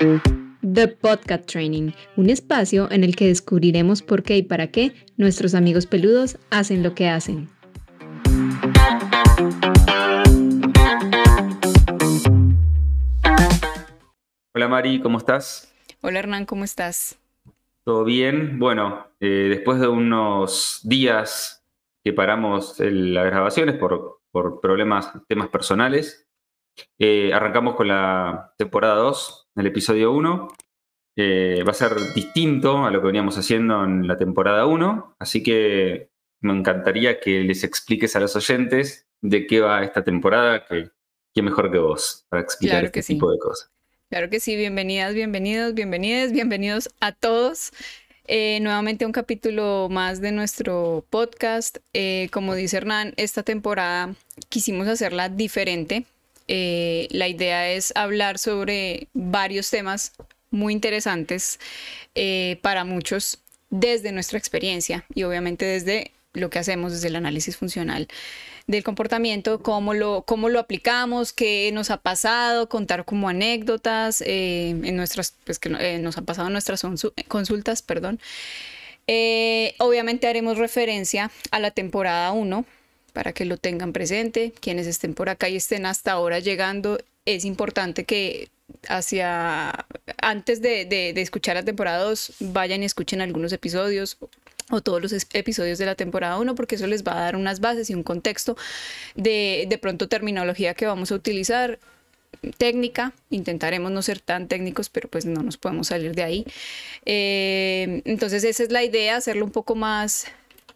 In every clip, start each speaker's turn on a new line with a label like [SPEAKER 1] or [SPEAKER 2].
[SPEAKER 1] The Podcast Training, un espacio en el que descubriremos por qué y para qué nuestros amigos peludos hacen lo que hacen.
[SPEAKER 2] Hola Mari, ¿cómo estás?
[SPEAKER 3] Hola Hernán, ¿cómo estás?
[SPEAKER 2] ¿Todo bien? Bueno, eh, después de unos días que paramos las grabaciones por, por problemas, temas personales, eh, arrancamos con la temporada 2, el episodio 1. Eh, va a ser distinto a lo que veníamos haciendo en la temporada 1, así que me encantaría que les expliques a los oyentes de qué va esta temporada, que qué mejor que vos para explicar este tipo de cosas.
[SPEAKER 3] Claro que sí, bienvenidas, bienvenidos, bienvenidas, bienvenidos a todos. Eh, nuevamente un capítulo más de nuestro podcast. como dice Hernán, esta temporada quisimos hacerla diferente. Eh, la idea es hablar sobre varios temas muy interesantes eh, para muchos desde nuestra experiencia y obviamente desde lo que hacemos desde el análisis funcional del comportamiento, cómo lo, cómo lo aplicamos, qué nos ha pasado, contar como anécdotas eh, en nuestras, pues que nos ha pasado en nuestras consultas, perdón. obviamente haremos referencia a la temporada 1, para que lo tengan presente. Quienes estén por acá y estén hasta ahora llegando, es importante que hacia antes de, escuchar la temporada 2 vayan y escuchen algunos episodios o todos los episodios de la temporada 1 porque eso les va a dar unas bases y un contexto de, pronto terminología que vamos a utilizar técnica, intentaremos no ser tan técnicos, pero pues no nos podemos salir de ahí. Eh, entonces esa es la idea, hacerlo un poco más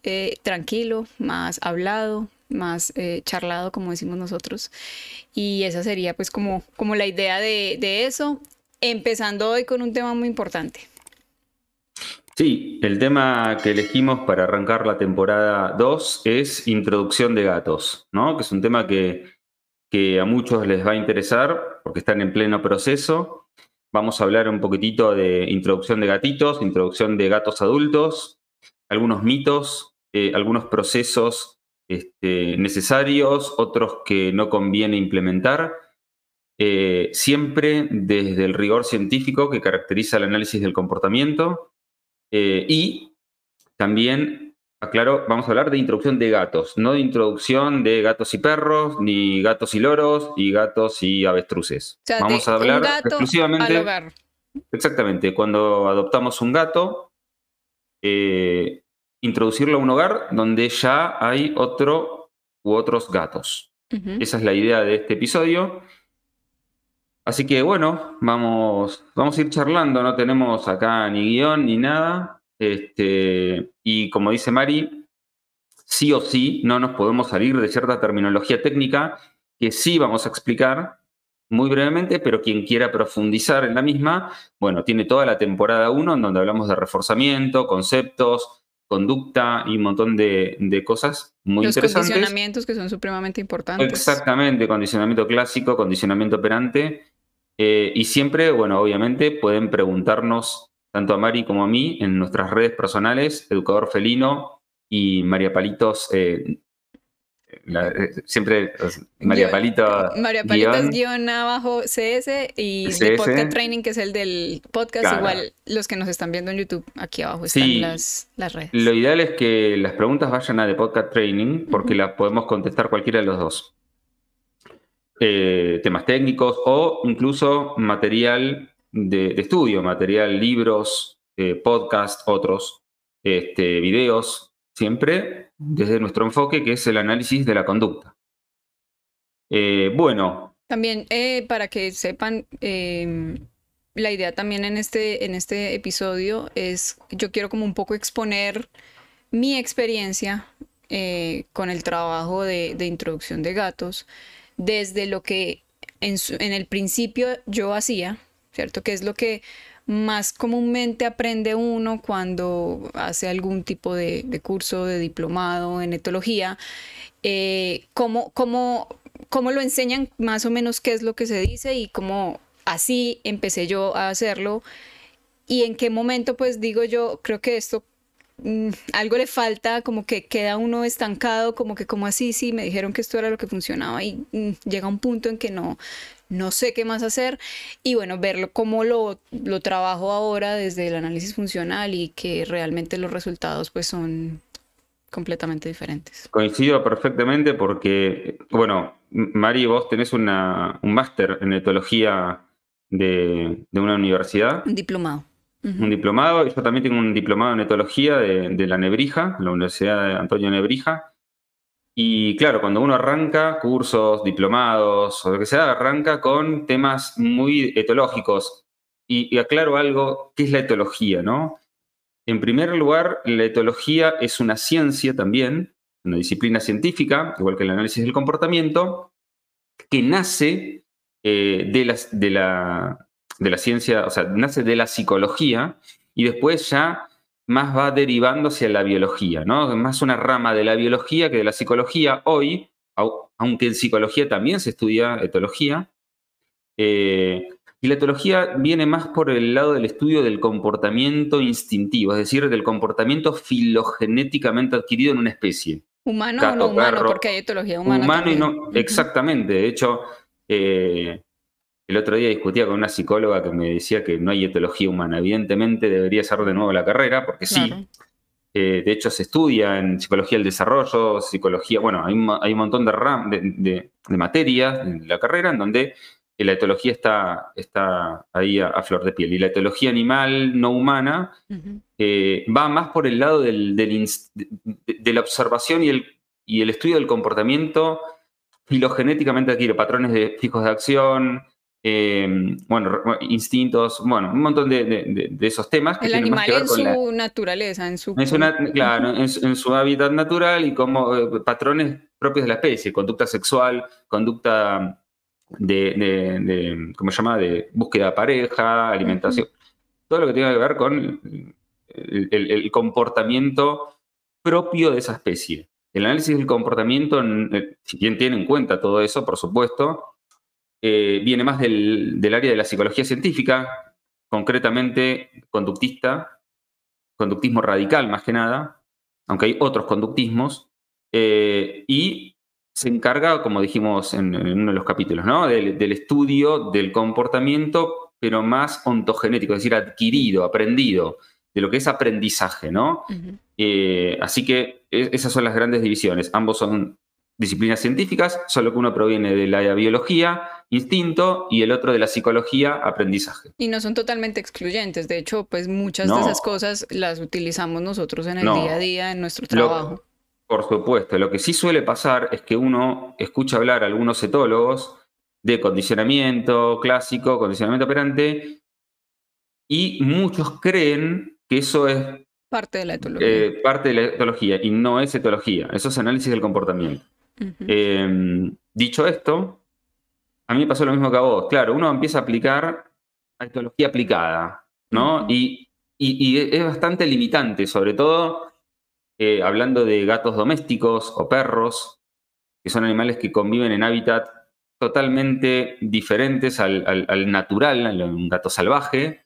[SPEAKER 3] eh, tranquilo, más hablado, más eh, charlado, como decimos nosotros. Y esa sería pues como, como la idea de, eso, empezando hoy con un tema muy importante.
[SPEAKER 2] Sí, el tema que elegimos para arrancar la temporada 2 es introducción de gatos, ¿no? Que es un tema que, que a muchos les va a interesar porque están en pleno proceso. Vamos a hablar un poquitito de introducción de gatitos, introducción de gatos adultos, algunos mitos eh, algunos procesos este, necesarios, otros que no conviene implementar, eh, siempre desde el rigor científico que caracteriza el análisis del comportamiento eh, y también, aclaro, vamos a hablar de introducción de gatos, no de introducción de gatos y perros, ni gatos y loros, y gatos y avestruces. vamos a hablar exclusivamente... Exactamente, cuando adoptamos un gato, introducirlo a un hogar donde ya hay otro u otros gatos. Esa es la idea de este episodio. Así que bueno, vamos, vamos a ir charlando, no tenemos acá ni guion ni nada. Este, y como dice Mari, sí o sí no nos podemos salir de cierta terminología técnica que sí vamos a explicar muy brevemente, pero quien quiera profundizar en la misma, bueno, tiene toda la temporada 1 en donde hablamos de reforzamiento, conceptos, conducta y un montón de, cosas muy interesantes.
[SPEAKER 3] Los condicionamientos que son supremamente importantes.
[SPEAKER 2] Exactamente, condicionamiento clásico, condicionamiento operante. Eh, y siempre, bueno, obviamente pueden preguntarnos tanto a Mari como a mí en nuestras redes personales, Educador Felino y María Palitos eh, eh, siempre María Palito.
[SPEAKER 3] María Palitos guion, abajo CS y el podcast training, que es el del podcast. Igual los que nos están viendo en YouTube, aquí abajo están las, las, redes.
[SPEAKER 2] Lo ideal es que las preguntas vayan a de podcast training, porque las podemos contestar cualquiera de los dos. Eh, temas técnicos o incluso material de, estudio, material, libros, eh, podcast, otros, este, videos, siempre desde nuestro enfoque, que es el análisis de la conducta. Eh, bueno.
[SPEAKER 3] También eh, para que sepan, em, la idea también en este, en este episodio es, yo quiero como un poco exponer mi experiencia eh, con el trabajo de, introducción de gatos, desde lo que en, en el principio yo hacía, ¿cierto? Que es lo que más comúnmente aprende uno cuando hace algún tipo de, curso de diplomado en etología, eh, cómo, cómo, cómo lo enseñan más o menos qué es lo que se dice y cómo así empecé yo a hacerlo y en qué momento pues digo yo, creo que esto mm, algo le falta, como que queda uno estancado, como que como así, sí, me dijeron que esto era lo que funcionaba y mm, llega un punto en que no, no sé qué más hacer y bueno, verlo cómo lo, lo trabajo ahora desde el análisis funcional y que realmente los resultados pues son completamente diferentes.
[SPEAKER 2] Coincido perfectamente porque, bueno, Mari, vos tenés una, un máster en etología de, una universidad.
[SPEAKER 3] Un diplomado.
[SPEAKER 2] Un diplomado. Yo también tengo un diplomado en etología de, de la Nebrija, la Universidad de Antonio Nebrija. Y claro, cuando uno arranca cursos, diplomados o lo que sea, arranca con temas muy etológicos. Y, aclaro algo, ¿qué es la etología? ¿no? En primer lugar, la etología es una ciencia también, una disciplina científica, igual que el análisis del comportamiento, que nace eh, de, la, de, la, de la ciencia, o sea, nace de la psicología y después ya más va derivando hacia la biología, ¿no? Es más una rama de la biología que de la psicología. Hoy, aunque en psicología también se estudia etología, eh, y la etología viene más por el lado del estudio del comportamiento instintivo, es decir, del comportamiento filogenéticamente adquirido en una especie.
[SPEAKER 3] Humano o no humano, porque hay etología humana.
[SPEAKER 2] Humano y no, exactamente. De hecho, eh, el otro día discutía con una psicóloga que me decía que no hay etología humana. Evidentemente debería ser de nuevo la carrera, porque sí. Eh, de hecho, se estudia en psicología del desarrollo, psicología, bueno, hay, un montón de, ram, de, materias en la carrera en donde la etología está, está ahí a, flor de piel. Y la etología animal no humana eh, va más por el lado del, de, la observación y el, y el estudio del comportamiento filogenéticamente adquiere patrones de, fijos de acción, eh, bueno, instintos, bueno, un montón de, esos temas.
[SPEAKER 3] Que el animal en su naturaleza, en su...
[SPEAKER 2] claro, en, su hábitat natural y como eh, patrones propios de la especie, conducta sexual, conducta de, ¿cómo se llama?, de búsqueda de pareja, alimentación, todo lo que tiene que ver con el, comportamiento propio de esa especie. El análisis del comportamiento, eh, si bien tiene en cuenta todo eso, por supuesto, eh, viene más del, área de la psicología científica, concretamente conductista, conductismo radical más que nada, aunque hay otros conductismos, eh, y se encarga, como dijimos en, uno de los capítulos, ¿no? del, estudio del comportamiento, pero más ontogenético, es decir, adquirido, aprendido, de lo que es aprendizaje, ¿no? Eh, así que e, esas son las grandes divisiones. Ambos son disciplinas científicas, solo que uno proviene de la biología, instinto, y el otro de la psicología, aprendizaje.
[SPEAKER 3] Y no son totalmente excluyentes, de hecho, pues muchas de esas cosas las utilizamos nosotros en el día a día, en nuestro trabajo.
[SPEAKER 2] por supuesto, lo que sí suele pasar es que uno escucha hablar a algunos etólogos de condicionamiento clásico, condicionamiento operante, y muchos creen que eso es
[SPEAKER 3] parte de la etología.
[SPEAKER 2] Eh, parte de la etología, y no es etología, eso es análisis del comportamiento. Em, dicho esto, a mí me pasó lo mismo que a vos. Claro, uno empieza a aplicar a etología aplicada, ¿no? y, es bastante limitante, sobre todo eh, hablando de gatos domésticos o perros, que son animales que conviven en hábitat totalmente diferentes al, al natural, al un gato salvaje,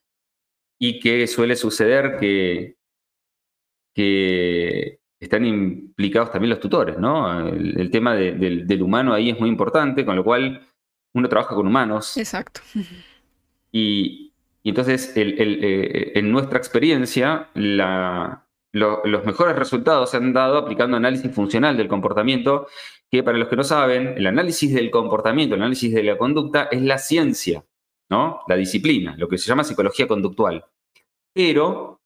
[SPEAKER 2] y que suele suceder que, que están implicados también los tutores, ¿no? El, tema del, humano ahí es muy importante, con lo cual uno trabaja con humanos.
[SPEAKER 3] Exacto.
[SPEAKER 2] Y, entonces, eh, en nuestra experiencia, los mejores resultados se han dado aplicando análisis funcional del comportamiento, que para los que no saben, el análisis del comportamiento, el análisis de la conducta es la ciencia, ¿no? La disciplina, lo que se llama psicología conductual. Pero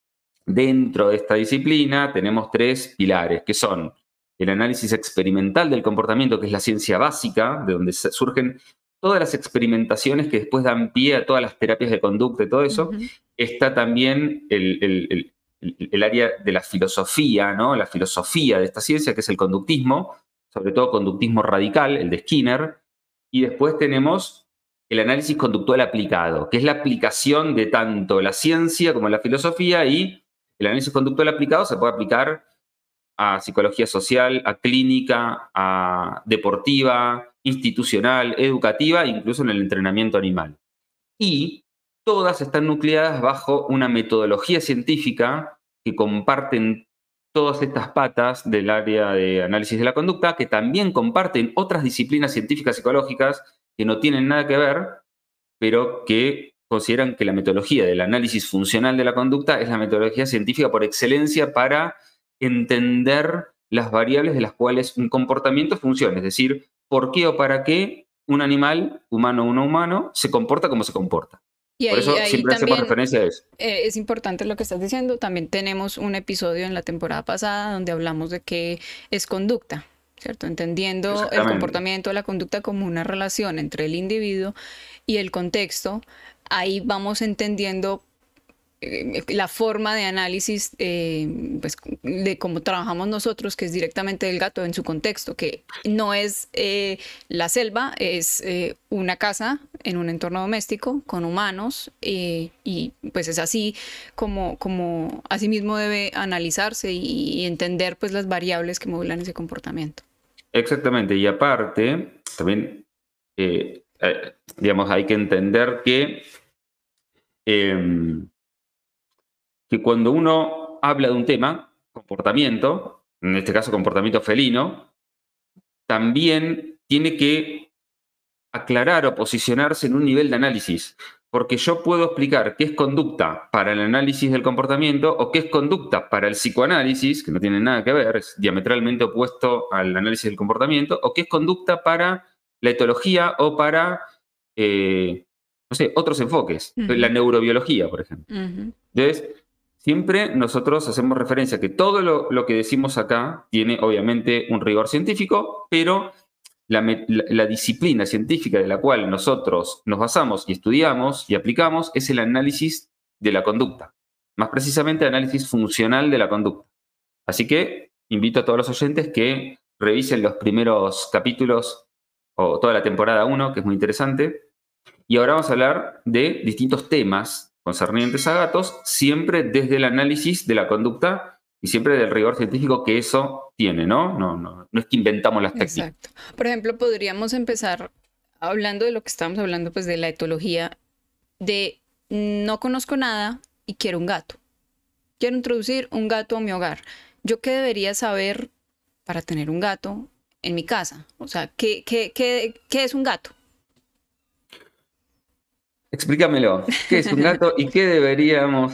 [SPEAKER 2] Dentro de esta disciplina tenemos tres pilares, que son el análisis experimental del comportamiento, que es la ciencia básica, de donde surgen todas las experimentaciones que después dan pie a todas las terapias de conducta y todo eso. Está también el, área de la filosofía, ¿no? La filosofía de esta ciencia, que es el conductismo, sobre todo conductismo radical, el de Skinner. Y después tenemos el análisis conductual aplicado, que es la aplicación de tanto la ciencia como la filosofía y el análisis conductual aplicado se puede aplicar a psicología social, a clínica, a deportiva, institucional, educativa, incluso en el entrenamiento animal. Y todas están nucleadas bajo una metodología científica que comparten todas estas patas del área de análisis de la conducta, que también comparten otras disciplinas científicas psicológicas, que no tienen nada que ver, pero que consideran que la metodología del análisis funcional de la conducta es la metodología científica por excelencia para entender las variables de las cuales un comportamiento funciona, es decir, por qué o para qué un animal, humano o no humano, se comporta como se comporta.
[SPEAKER 3] Y
[SPEAKER 2] Por eso siempre hacemos referencia a eso.
[SPEAKER 3] Eh, es importante lo que estás diciendo. También tenemos un episodio en la temporada pasada donde hablamos de qué es conducta, ¿cierto? Entendiendo el comportamiento, la conducta como una relación entre el individuo y el contexto. Ahí vamos entendiendo la forma de análisis eh, pues, de cómo trabajamos nosotros, que es directamente del gato en su contexto, que no es eh, la selva, es una casa en un entorno doméstico con humanos y pues es así como, como así mismo debe analizarse y, entender pues las variables que modulan ese comportamiento.
[SPEAKER 2] Exactamente, y aparte, también, digamos, hay que entender que em, que cuando uno habla de un tema, comportamiento, en este caso comportamiento felino, también tiene que aclarar o posicionarse en un nivel de análisis, porque yo puedo explicar qué es conducta para el análisis del comportamiento o qué es conducta para el psicoanálisis, que no tiene nada que ver, es diametralmente opuesto al análisis del comportamiento, o qué es conducta para la etología o para, eh, no sé, otros enfoques, la neurobiología, por ejemplo. Entonces, Siempre nosotros hacemos referencia a que todo lo, que decimos acá tiene obviamente un rigor científico, pero la, disciplina científica de la cual nosotros nos basamos y estudiamos y aplicamos es el análisis de la conducta, más precisamente análisis funcional de la conducta. Así que invito a todos los oyentes que revisen los primeros capítulos o toda la temporada 1, que es muy interesante. Y ahora vamos a hablar de distintos temas concernientes a gatos, siempre desde el análisis de la conducta y siempre del rigor científico que eso tiene, ¿no? No, no, no es que inventamos las técnicas. Exacto.
[SPEAKER 3] Por ejemplo, podríamos empezar hablando de lo que estábamos hablando, pues de la etología, de no conozco nada y quiero un gato. Quiero introducir un gato a mi hogar. ¿Yo qué debería saber para tener un gato en mi casa? O sea, ¿qué, qué, qué, qué es un gato?
[SPEAKER 2] Explícamelo. ¿Qué es un gato y qué deberíamos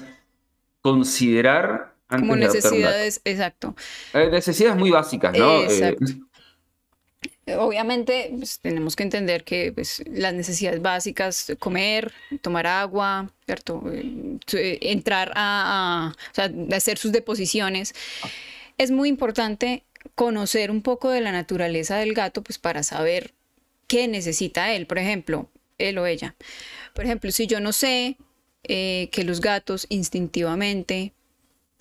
[SPEAKER 2] considerar
[SPEAKER 3] antes Como necesidades, exacto.
[SPEAKER 2] Eh, necesidades muy básicas, ¿no?
[SPEAKER 3] Eh, Obviamente pues, tenemos que entender que pues, las necesidades básicas, comer, tomar agua, ¿cierto? Eh, entrar a, a hacer sus deposiciones. Es muy importante conocer un poco de la naturaleza del gato pues, para saber qué necesita él, por ejemplo, él o ella. Por ejemplo, si yo no sé eh, que los gatos instintivamente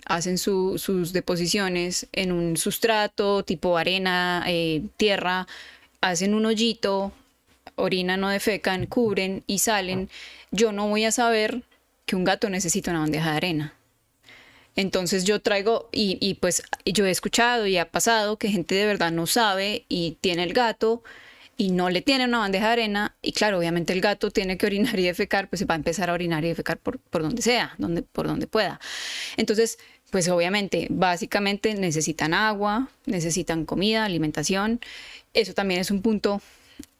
[SPEAKER 3] hacen sus deposiciones en un sustrato tipo arena, eh, tierra, hacen un hoyito, orinan o defecan, cubren y salen, yo no voy a saber que un gato necesita una bandeja de arena. Entonces yo traigo, y, y pues yo he escuchado y ha pasado que gente de verdad no sabe y tiene el gato y no le tiene una bandeja de arena, y claro, obviamente el gato tiene que orinar y defecar, pues va a empezar a orinar y defecar por, por donde sea, donde, por donde pueda. Entonces, pues obviamente, básicamente necesitan agua, necesitan comida, alimentación. Eso también es un punto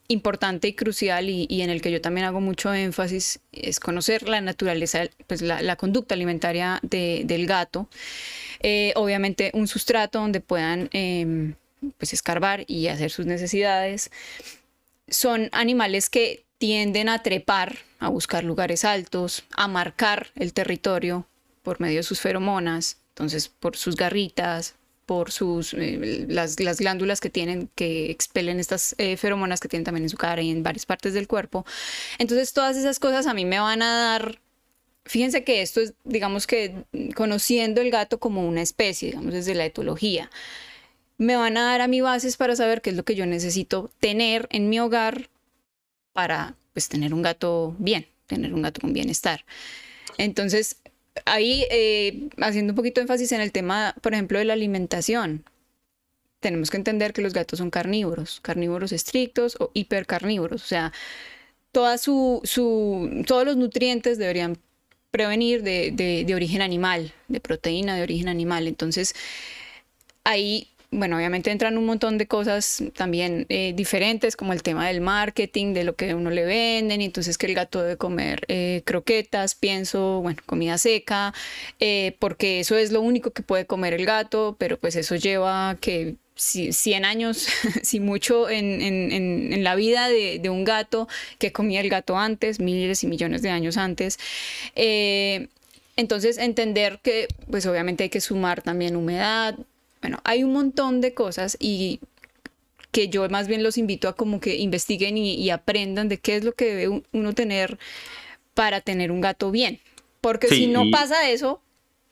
[SPEAKER 3] importante y crucial y, en el que yo también hago mucho énfasis, es conocer la naturaleza, pues la, conducta alimentaria del gato. Eh, obviamente un sustrato donde puedan... Em, pues escarbar y hacer sus necesidades. Son animales que tienden a trepar, a buscar lugares altos, a marcar el territorio por medio de sus feromonas, entonces por sus garritas, por sus, eh, las, glándulas que tienen, que expelen estas eh, feromonas que tienen también en su cara y en varias partes del cuerpo. Entonces todas esas cosas a mí me van a dar, fíjense que esto es, digamos que conociendo el gato como una especie, digamos desde la etología me van a dar a mí bases para saber qué es lo que yo necesito tener en mi hogar para pues tener un gato bien, tener un gato con bienestar. Entonces, ahí eh, haciendo un poquito énfasis en el tema, por ejemplo, de la alimentación. Tenemos que entender que los gatos son carnívoros, carnívoros estrictos o hipercarnívoros. O sea, toda su, todos los nutrientes deberían prevenir de, de, de origen animal, de proteína de origen animal. Entonces, ahí bueno, obviamente entran un montón de cosas también eh, diferentes, como el tema del marketing, de lo que uno le venden, y entonces que el gato debe comer eh, croquetas, pienso, bueno, comida seca, eh, porque eso es lo único que puede comer el gato, pero pues eso lleva que 100 años, si mucho, en, en, en la vida de, de, un gato que comía el gato antes, miles y millones de años antes. entonces, entender que, pues obviamente hay que sumar también humedad, bueno, hay un montón de cosas y que yo más bien los invito a como que investiguen y, aprendan de qué es lo que debe uno tener para tener un gato bien. Porque si no pasa eso,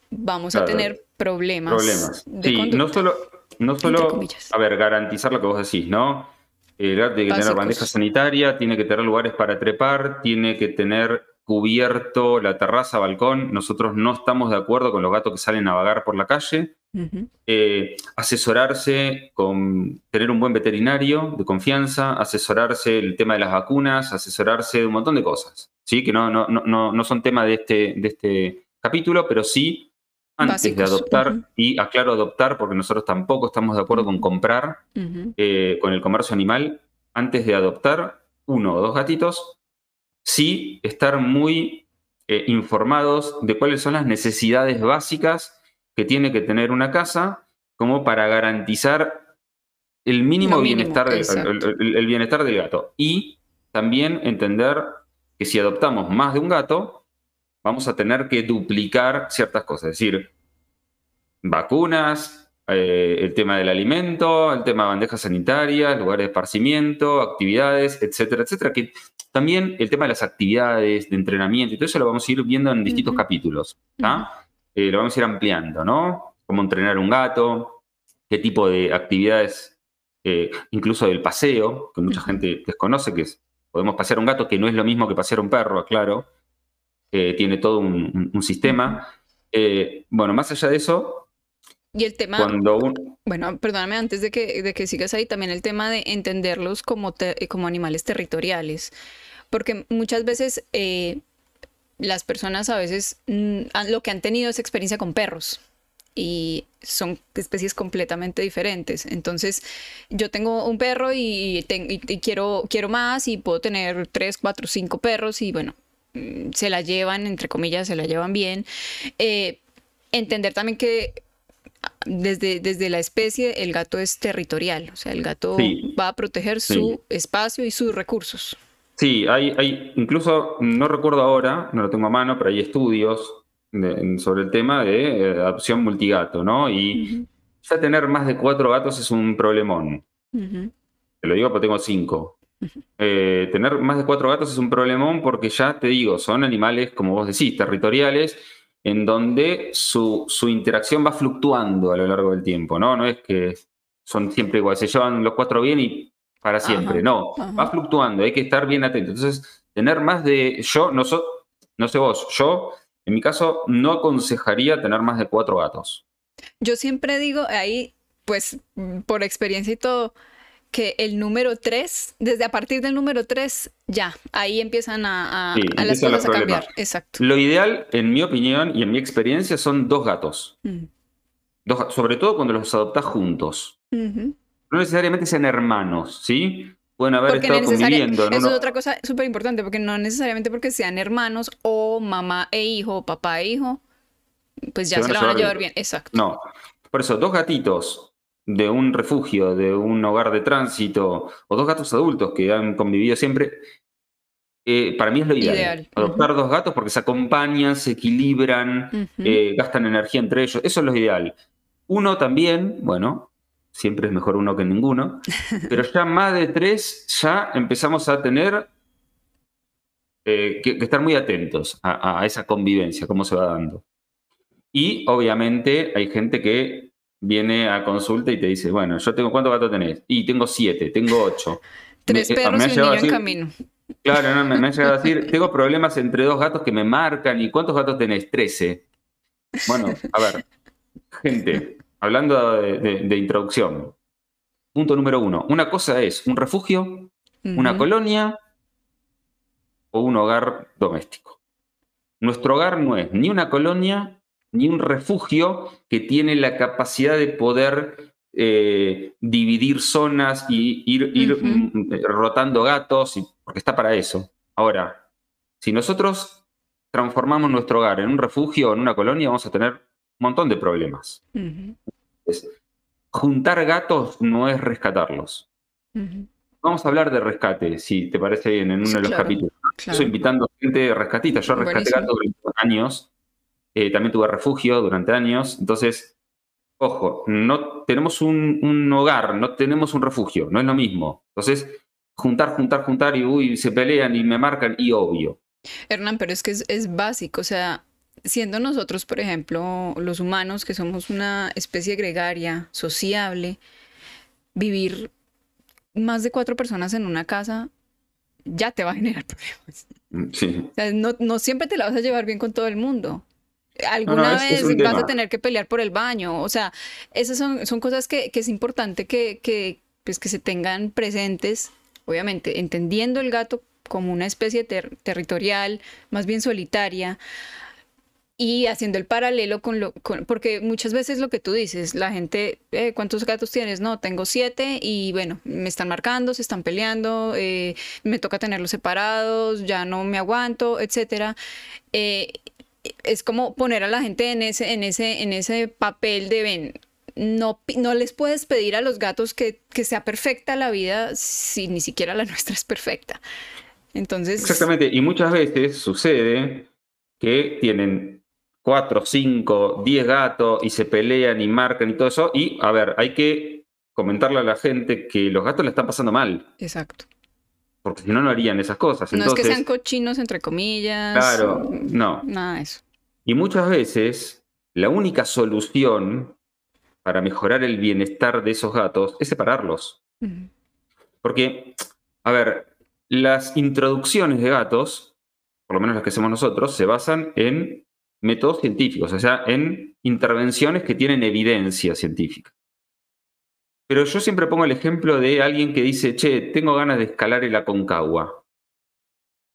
[SPEAKER 3] vamos a tener problemas.
[SPEAKER 2] Problemas. sí, no solo, no solo a ver, garantizar lo que vos decís, ¿no? El gato tiene que tener bandeja sanitaria, tiene que tener lugares para trepar, tiene que tener cubierto la terraza, balcón. Nosotros no estamos de acuerdo con los gatos que salen a vagar por la calle. Eh, asesorarse con tener un buen veterinario de confianza, asesorarse el tema de las vacunas, asesorarse de un montón de cosas, ¿sí? que no, no, no, no son tema de este, de este capítulo, pero sí antes de adoptar, y aclaro adoptar porque nosotros tampoco estamos de acuerdo con comprar eh, con el comercio animal, antes de adoptar uno o dos gatitos, sí estar muy eh, informados de cuáles son las necesidades básicas que tiene que tener una casa como para garantizar el mínimo, bienestar, del, el, bienestar del gato. Y también entender que si adoptamos más de un gato, vamos a tener que duplicar ciertas cosas, es decir, vacunas, eh, el tema del alimento, el tema de bandejas sanitarias, lugares de esparcimiento, actividades, etcétera, etcétera. Que también el tema de las actividades, de entrenamiento y todo eso lo vamos a ir viendo en distintos capítulos. Eh, lo vamos a ir ampliando, ¿no? Cómo entrenar un gato, qué tipo de actividades, eh, incluso del paseo, que mucha gente desconoce, que es, podemos pasear un gato, que no es lo mismo que pasear un perro, claro, tiene todo un, sistema. Eh, bueno, más allá de eso,
[SPEAKER 3] y el tema, bueno, perdóname, antes de que, de que sigas ahí, también el tema de entenderlos como, como animales territoriales, porque muchas veces las personas a veces mm, lo que han tenido es experiencia con perros y son especies completamente diferentes. Entonces, yo tengo un perro y, quiero, quiero más y puedo tener tres, cuatro, cinco perros y bueno, mm, se la llevan, entre comillas, se la llevan bien. Eh, entender también que ah, desde, desde la especie el gato es territorial, o sea, el gato va a proteger su espacio y sus recursos.
[SPEAKER 2] Sí, hay, hay, incluso, no recuerdo ahora, no lo tengo a mano, pero hay estudios sobre el tema de eh, adopción multigato, ¿no? Y ya tener más de cuatro gatos es un problemón. Te lo digo porque tengo cinco. Eh, tener más de cuatro gatos es un problemón porque ya te digo, son animales, como vos decís, territoriales, en donde su, su interacción va fluctuando a lo largo del tiempo, ¿no? No es que son siempre iguales, se llevan los cuatro bien y para siempre. no, va fluctuando, hay que estar bien atento. Entonces, tener más de. Yo, no, no sé vos, yo, en mi caso, no aconsejaría tener más de cuatro gatos.
[SPEAKER 3] Yo siempre digo ahí, pues, por experiencia y todo, que el número tres, desde a partir del número tres, ya, ahí empiezan a, las cosas a cambiar. Exacto.
[SPEAKER 2] Lo ideal, en mi opinión y en mi experiencia, son dos gatos. Mm. Dos, sobre todo cuando los adoptas juntos no necesariamente sean hermanos, ¿sí? Pueden haber estado conviviendo.
[SPEAKER 3] Eso es otra cosa súper importante, porque no necesariamente porque sean hermanos o mamá e hijo, o papá e hijo, pues ya se, la van a llevar bien. Exacto.
[SPEAKER 2] No. Por eso, dos gatitos de un refugio, de un hogar de tránsito, o dos gatos adultos que han convivido siempre, eh, para mí es lo ideal. Adoptar dos gatos porque se acompañan, se equilibran, eh, gastan energía entre ellos. Eso es lo ideal. Uno también, bueno, siempre es mejor uno que ninguno, pero ya más de tres ya empezamos a tener eh, que, estar muy atentos a, esa convivencia, cómo se va dando. Y obviamente hay gente que viene a consulta y te dice, bueno, yo tengo, ¿cuántos gatos tenés? Y tengo siete, tengo ocho.
[SPEAKER 3] Tres perros y un niño en camino.
[SPEAKER 2] Claro, no, me, me, ha llegado a decir, tengo problemas entre dos gatos que me marcan. ¿Y cuántos gatos tenés? Trece. Bueno, a ver, gente, hablando de, introducción, punto número uno. Una cosa es un refugio, una colonia o un hogar doméstico. Nuestro hogar no es ni una colonia ni un refugio que tiene la capacidad de poder eh, dividir zonas y ir, ir mm, rotando gatos, porque está para eso. Ahora, si nosotros transformamos nuestro hogar en un refugio o en una colonia, vamos a tener montón de problemas. juntar gatos no es rescatarlos. Vamos a hablar de rescate, si te parece bien, en uno de los capítulos. Estoy invitando gente rescatista. Yo rescaté gatos durante años. Eh, también tuve refugio durante años. Entonces, ojo, no tenemos un, hogar, no tenemos un refugio, no es lo mismo. Entonces, juntar, juntar, juntar y uy, se pelean y me marcan y obvio.
[SPEAKER 3] Hernán, pero es que es, básico, o sea, siendo nosotros, por ejemplo, los humanos, que somos una especie gregaria, sociable, vivir más de cuatro personas en una casa ya te va a generar problemas.
[SPEAKER 2] Mm, sí.
[SPEAKER 3] O sea, no, siempre te la vas a llevar bien con todo el mundo. Alguna vez vas a tener que pelear por el baño. O sea, esas son, son cosas que, es importante que, que, pues, que se tengan presentes, obviamente, entendiendo el gato como una especie territorial, más bien solitaria, y haciendo el paralelo con lo, porque muchas veces lo que tú dices, la gente, eh, ¿cuántos gatos tienes? No, tengo siete y bueno, me están marcando, se están peleando, eh, me toca tenerlos separados, ya no me aguanto, etcétera. Eh, es como poner a la gente en ese, en ese, en ese papel de ven. No, no les puedes pedir a los gatos que, que sea perfecta la vida si ni siquiera la nuestra es perfecta. Entonces.
[SPEAKER 2] Exactamente, y muchas veces sucede que tienen cuatro, cinco, diez gatos y se pelean y marcan y todo eso. Y, a ver, hay que comentarle a la gente que los gatos le están pasando mal.
[SPEAKER 3] Exacto.
[SPEAKER 2] Porque si no, no harían esas cosas.
[SPEAKER 3] No es que sean cochinos, entre comillas.
[SPEAKER 2] Claro, no.
[SPEAKER 3] Nada de eso.
[SPEAKER 2] Y muchas veces, la única solución para mejorar el bienestar de esos gatos es separarlos. Porque, a ver, las introducciones de gatos, por lo menos las que hacemos nosotros, se basan en métodos científicos, o sea, en intervenciones que tienen evidencia científica. Pero yo siempre pongo el ejemplo de alguien que dice, che, tengo ganas de escalar el Aconcagua.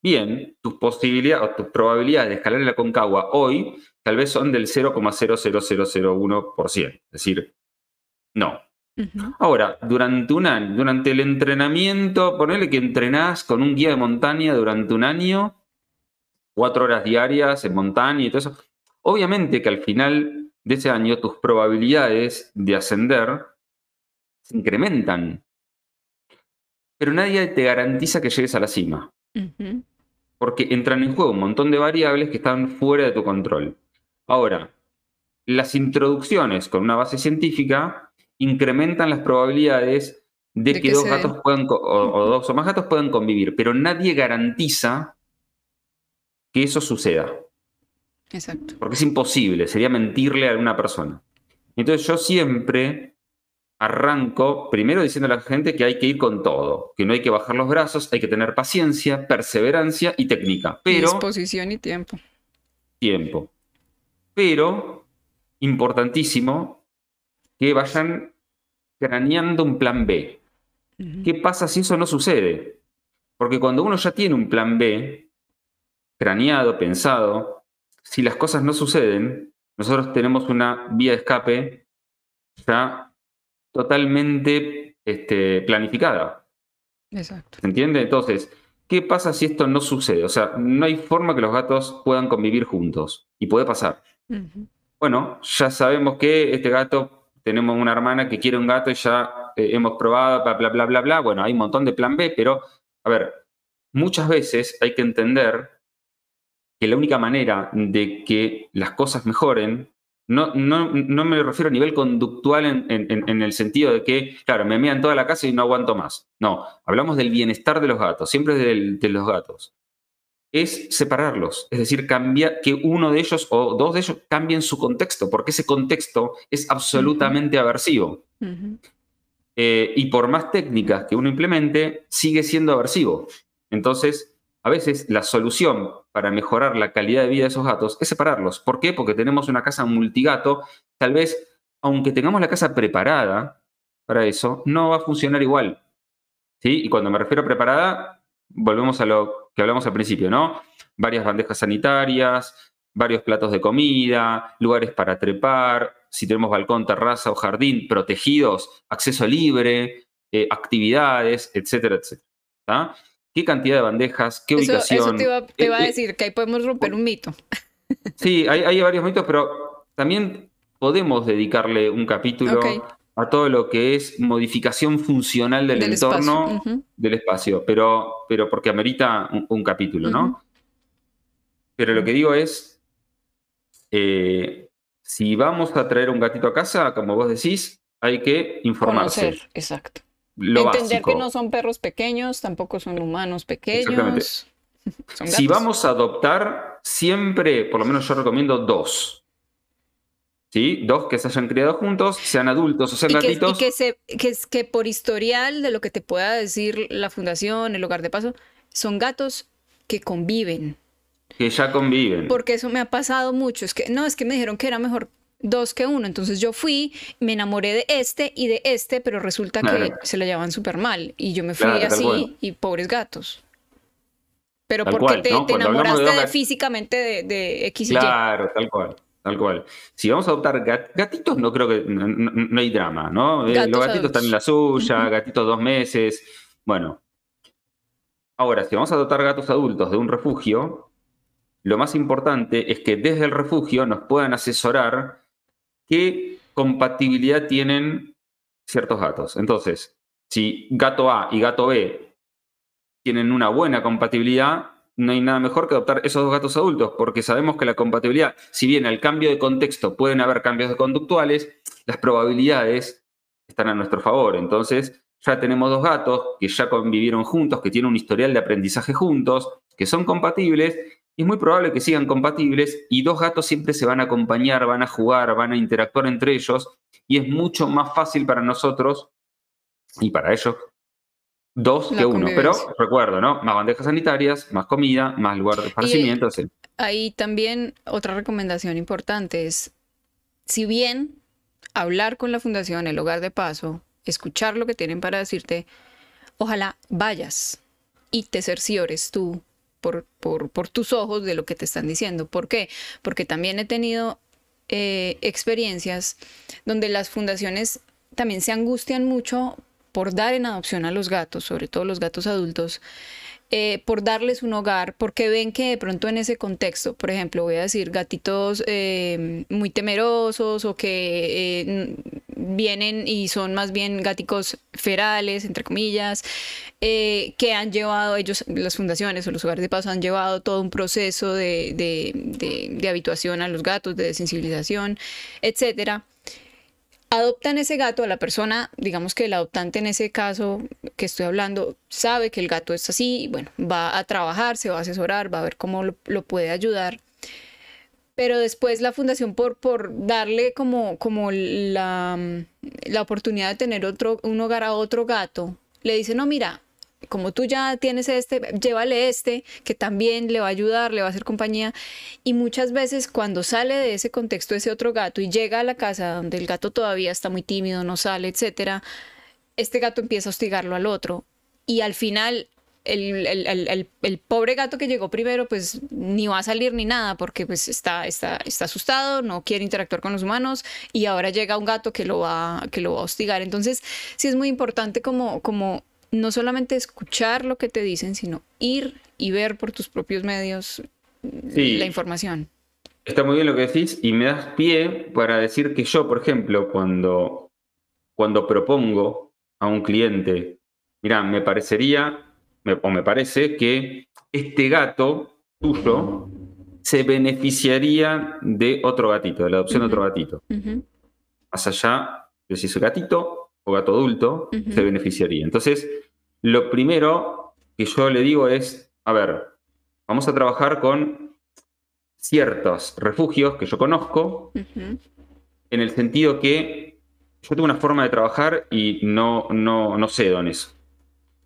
[SPEAKER 2] Bien, tus posibilidades o tus probabilidades de escalar el Aconcagua hoy tal vez son del 0,00001%. Es decir, no. Ahora, durante un año, durante el entrenamiento, ponele que entrenás con un guía de montaña durante un año cuatro horas diarias en montaña y todo eso. Obviamente que al final de ese año tus probabilidades de ascender se incrementan. Pero nadie te garantiza que llegues a la cima. Porque entran en juego un montón de variables que están fuera de tu control. Ahora, las introducciones con una base científica incrementan las probabilidades de, que, dos gatos puedan, o, dos o más gatos puedan convivir, pero nadie garantiza que eso suceda.
[SPEAKER 3] Exacto.
[SPEAKER 2] Porque es imposible, sería mentirle a alguna persona. Entonces yo siempre arranco primero diciendo a la gente que hay que ir con todo, que no hay que bajar los brazos, hay que tener paciencia, perseverancia y técnica. Pero,
[SPEAKER 3] Disposición y tiempo.
[SPEAKER 2] Tiempo. Pero, importantísimo, que vayan craneando un plan B. ¿Qué pasa si eso no sucede? Porque cuando uno ya tiene un plan B, craneado, pensado, si las cosas no suceden, nosotros tenemos una vía de escape ya totalmente este, planificada.
[SPEAKER 3] Exacto.
[SPEAKER 2] ¿Se entiende? Entonces, ¿qué pasa si esto no sucede? O sea, no hay forma que los gatos puedan convivir juntos. Y puede pasar. Bueno, ya sabemos que este gato, tenemos una hermana que quiere un gato y ya eh, hemos probado, bla, bla, bla, bla, bla. Bueno, hay un montón de plan B, pero, a ver, muchas veces hay que entender que la única manera de que las cosas mejoren, no, no, no me refiero a nivel conductual en, el sentido de que, claro, me mean toda la casa y no aguanto más. No, hablamos del bienestar de los gatos, siempre de los gatos. Es separarlos, es decir, cambia, que uno de ellos o dos de ellos cambien su contexto, porque ese contexto es absolutamente aversivo. Eh, y por más técnicas que uno implemente, sigue siendo aversivo. Entonces, a veces la solución para mejorar la calidad de vida de esos gatos es separarlos. ¿Por qué? Porque tenemos una casa multigato. Tal vez, aunque tengamos la casa preparada para eso, no va a funcionar igual. ¿Sí? Y cuando me refiero a preparada, volvemos a lo que hablamos al principio, ¿no? Varias bandejas sanitarias, varios platos de comida, lugares para trepar, si tenemos balcón, terraza o jardín protegidos, acceso libre, eh, actividades, etcétera, etcétera. ¿Qué cantidad de bandejas? ¿Qué ubicación?
[SPEAKER 3] Eso te iba, a decir, que ahí podemos romper un mito.
[SPEAKER 2] Sí, hay, varios mitos, pero también podemos dedicarle un capítulo a todo lo que es modificación funcional del, entorno, del espacio, pero, pero porque amerita un, capítulo, ¿no? Pero lo que digo es, eh, si vamos a traer un gatito a casa, como vos decís, hay que informarse. Conocer,
[SPEAKER 3] exacto. Entender que no son perros pequeños, tampoco son humanos pequeños.
[SPEAKER 2] si vamos a adoptar, siempre, por lo menos yo recomiendo dos. ¿Sí? Dos que se hayan criado juntos, sean adultos o sean gatitos.
[SPEAKER 3] y que, se, que, que por historial de lo que te pueda decir la fundación, el hogar de paso, son gatos que conviven.
[SPEAKER 2] Que ya conviven.
[SPEAKER 3] Porque eso me ha pasado mucho. Es que, no, es que me dijeron que era mejor dos que uno. Entonces yo fui, me enamoré de este y de este, pero resulta que se lo llevaban súper mal. Y yo me fui así y pobres gatos. Pero porque te, enamoraste de físicamente de, X y
[SPEAKER 2] Y. Claro, tal cual. Tal cual. Si vamos a adoptar gatitos, no creo que no, hay drama, ¿no? Eh, los gatitos están en la suya, gatitos dos meses. Bueno. Ahora, si vamos a adoptar gatos adultos de un refugio, lo más importante es que desde el refugio nos puedan asesorar qué compatibilidad tienen ciertos gatos. Entonces, si gato A y gato B tienen una buena compatibilidad, no hay nada mejor que adoptar esos dos gatos adultos, porque sabemos que la compatibilidad, si bien al cambio de contexto pueden haber cambios conductuales, las probabilidades están a nuestro favor. Entonces, ya tenemos dos gatos que ya convivieron juntos, que tienen un historial de aprendizaje juntos, que son compatibles, es muy probable que sigan compatibles, y dos gatos siempre se van a acompañar, van a jugar, van a interactuar entre ellos, y es mucho más fácil para nosotros y para ellos dos que uno. Pero recuerdo, ¿no? Más bandejas sanitarias, más comida, más lugar de esparcimiento.
[SPEAKER 3] ahí también otra recomendación importante es, si bien hablar con la fundación, el hogar de paso, escuchar lo que tienen para decirte, ojalá vayas y te cerciores tú por, tus ojos de lo que te están diciendo. ¿Por qué? Porque también he tenido eh, experiencias donde las fundaciones también se angustian mucho por dar en adopción a los gatos, sobre todo los gatos adultos, eh, por darles un hogar, porque ven que de pronto en ese contexto, por ejemplo, voy a decir gatitos eh, muy temerosos o que vienen y son más bien gaticos ferales, entre comillas, que han llevado ellos, las fundaciones o los hogares de paso han llevado todo un proceso de, de, de habituación a los gatos, de desensibilización, etcétera adoptan ese gato, a la persona, digamos que el adoptante en ese caso que estoy hablando, sabe que el gato es así, bueno, va a trabajar, se va a asesorar, va a ver cómo lo, puede ayudar. Pero después la fundación, por, por darle como, como la, la oportunidad de tener otro, un hogar a otro gato, le dice, no, mira, como tú ya tienes este, llévale este, que también le va a ayudar, le va a hacer compañía. Y muchas veces cuando sale de ese contexto ese otro gato y llega a la casa donde el gato todavía está muy tímido, no sale, etcétera, este gato empieza a hostigarlo al otro. Y al final el, el, pobre gato que llegó primero, pues ni va a salir ni nada, porque pues está, está, está asustado, no quiere interactuar con los humanos, y ahora llega un gato que lo va, que lo va a hostigar. Entonces, sí es muy importante como, como no solamente escuchar lo que te dicen, sino ir y ver por tus propios medios la información.
[SPEAKER 2] Está muy bien lo que decís y me das pie para decir que yo, por ejemplo, cuando, cuando propongo a un cliente, mira, me parecería, o me parece que este gato tuyo se beneficiaría de otro gatito, de la adopción de otro gatito. Más allá de si es gatito o gato adulto se beneficiaría. Entonces, lo primero que yo le digo es, a ver, vamos a trabajar con ciertos refugios que yo conozco, en el sentido que yo tengo una forma de trabajar y no, no, no cedo en eso.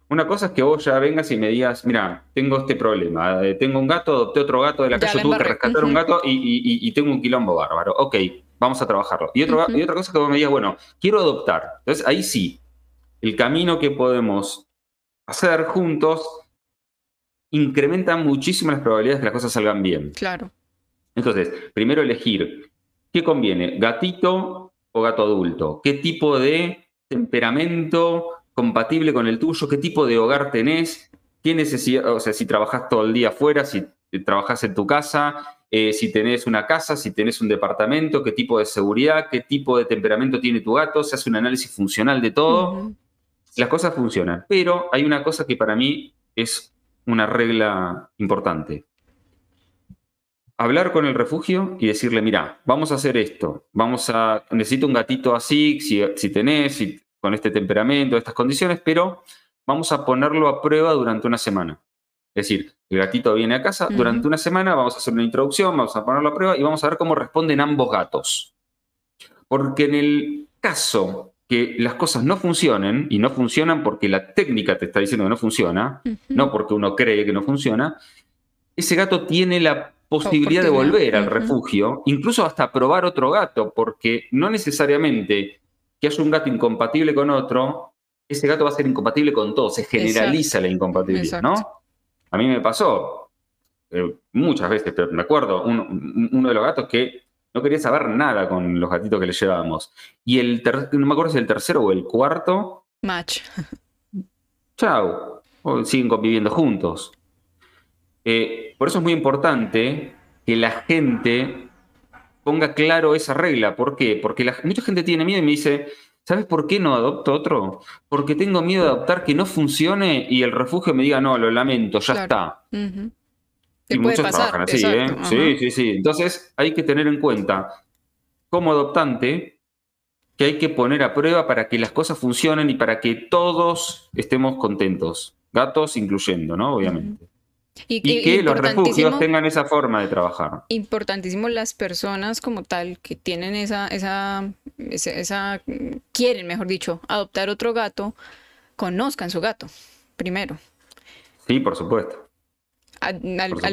[SPEAKER 2] Una cosa es que vos ya vengas y me digas, mira, tengo este problema, eh, tengo un gato, adopté otro gato de la calle, tuve que rescatar un gato y, tengo un quilombo bárbaro. Ok, vamos a trabajarlo. Y, otra cosa es que vos me digas, bueno, quiero adoptar. Entonces ahí sí, el camino que podemos hacer juntos incrementa muchísimo las probabilidades de que las cosas salgan bien.
[SPEAKER 3] Claro.
[SPEAKER 2] Entonces, primero elegir qué conviene, gatito o gato adulto, qué tipo de temperamento compatible con el tuyo, qué tipo de hogar tenés, qué necesidad, o sea, si trabajas todo el día afuera, si trabajas en tu casa, eh, si tenés una casa, si tenés un departamento, qué tipo de seguridad, qué tipo de temperamento tiene tu gato, se hace un análisis funcional de todo. Las cosas funcionan, pero hay una cosa que para mí es una regla importante. Hablar con el refugio y decirle, mira, vamos a hacer esto, vamos a, necesito un gatito así, si, si tenés, si con este temperamento, estas condiciones, pero vamos a ponerlo a prueba durante una semana. Es decir, el gatito viene a casa, durante una semana vamos a hacer una introducción, vamos a ponerlo a prueba y vamos a ver cómo responden ambos gatos. Porque en el caso que las cosas no funcionen, y no funcionan porque la técnica te está diciendo que no funciona, no porque uno cree que no funciona, ese gato tiene la posibilidad de volver al refugio, incluso hasta probar otro gato, porque no necesariamente que haya un gato incompatible con otro, ese gato va a ser incompatible con todo, se generaliza la incompatibilidad, ¿no? A mí me pasó eh, muchas veces, pero me acuerdo, uno, de los gatos que no quería saber nada con los gatitos que le llevábamos. Y el no me acuerdo si el tercero o el cuarto.
[SPEAKER 3] Match.
[SPEAKER 2] Chao. O siguen conviviendo juntos. Eh, por eso es muy importante que la gente ponga claro esa regla. ¿Por qué? Porque mucha gente tiene miedo y me dice, ¿sabes por qué no adopto otro? Porque tengo miedo de adoptar que no funcione y el refugio me diga, no, lo lamento, ya está. Y muchos trabajan así, ¿eh? Sí, sí, sí. Entonces hay que tener en cuenta, como adoptante, que hay que poner a prueba para que las cosas funcionen y para que todos estemos contentos. Gatos incluyendo, ¿no? Obviamente. Y, que los refugios tengan esa forma de trabajar.
[SPEAKER 3] Importantísimo las personas como tal que tienen esa, esa, esa, quieren, mejor dicho, adoptar otro gato, conozcan su gato primero.
[SPEAKER 2] Sí, por supuesto.
[SPEAKER 3] al,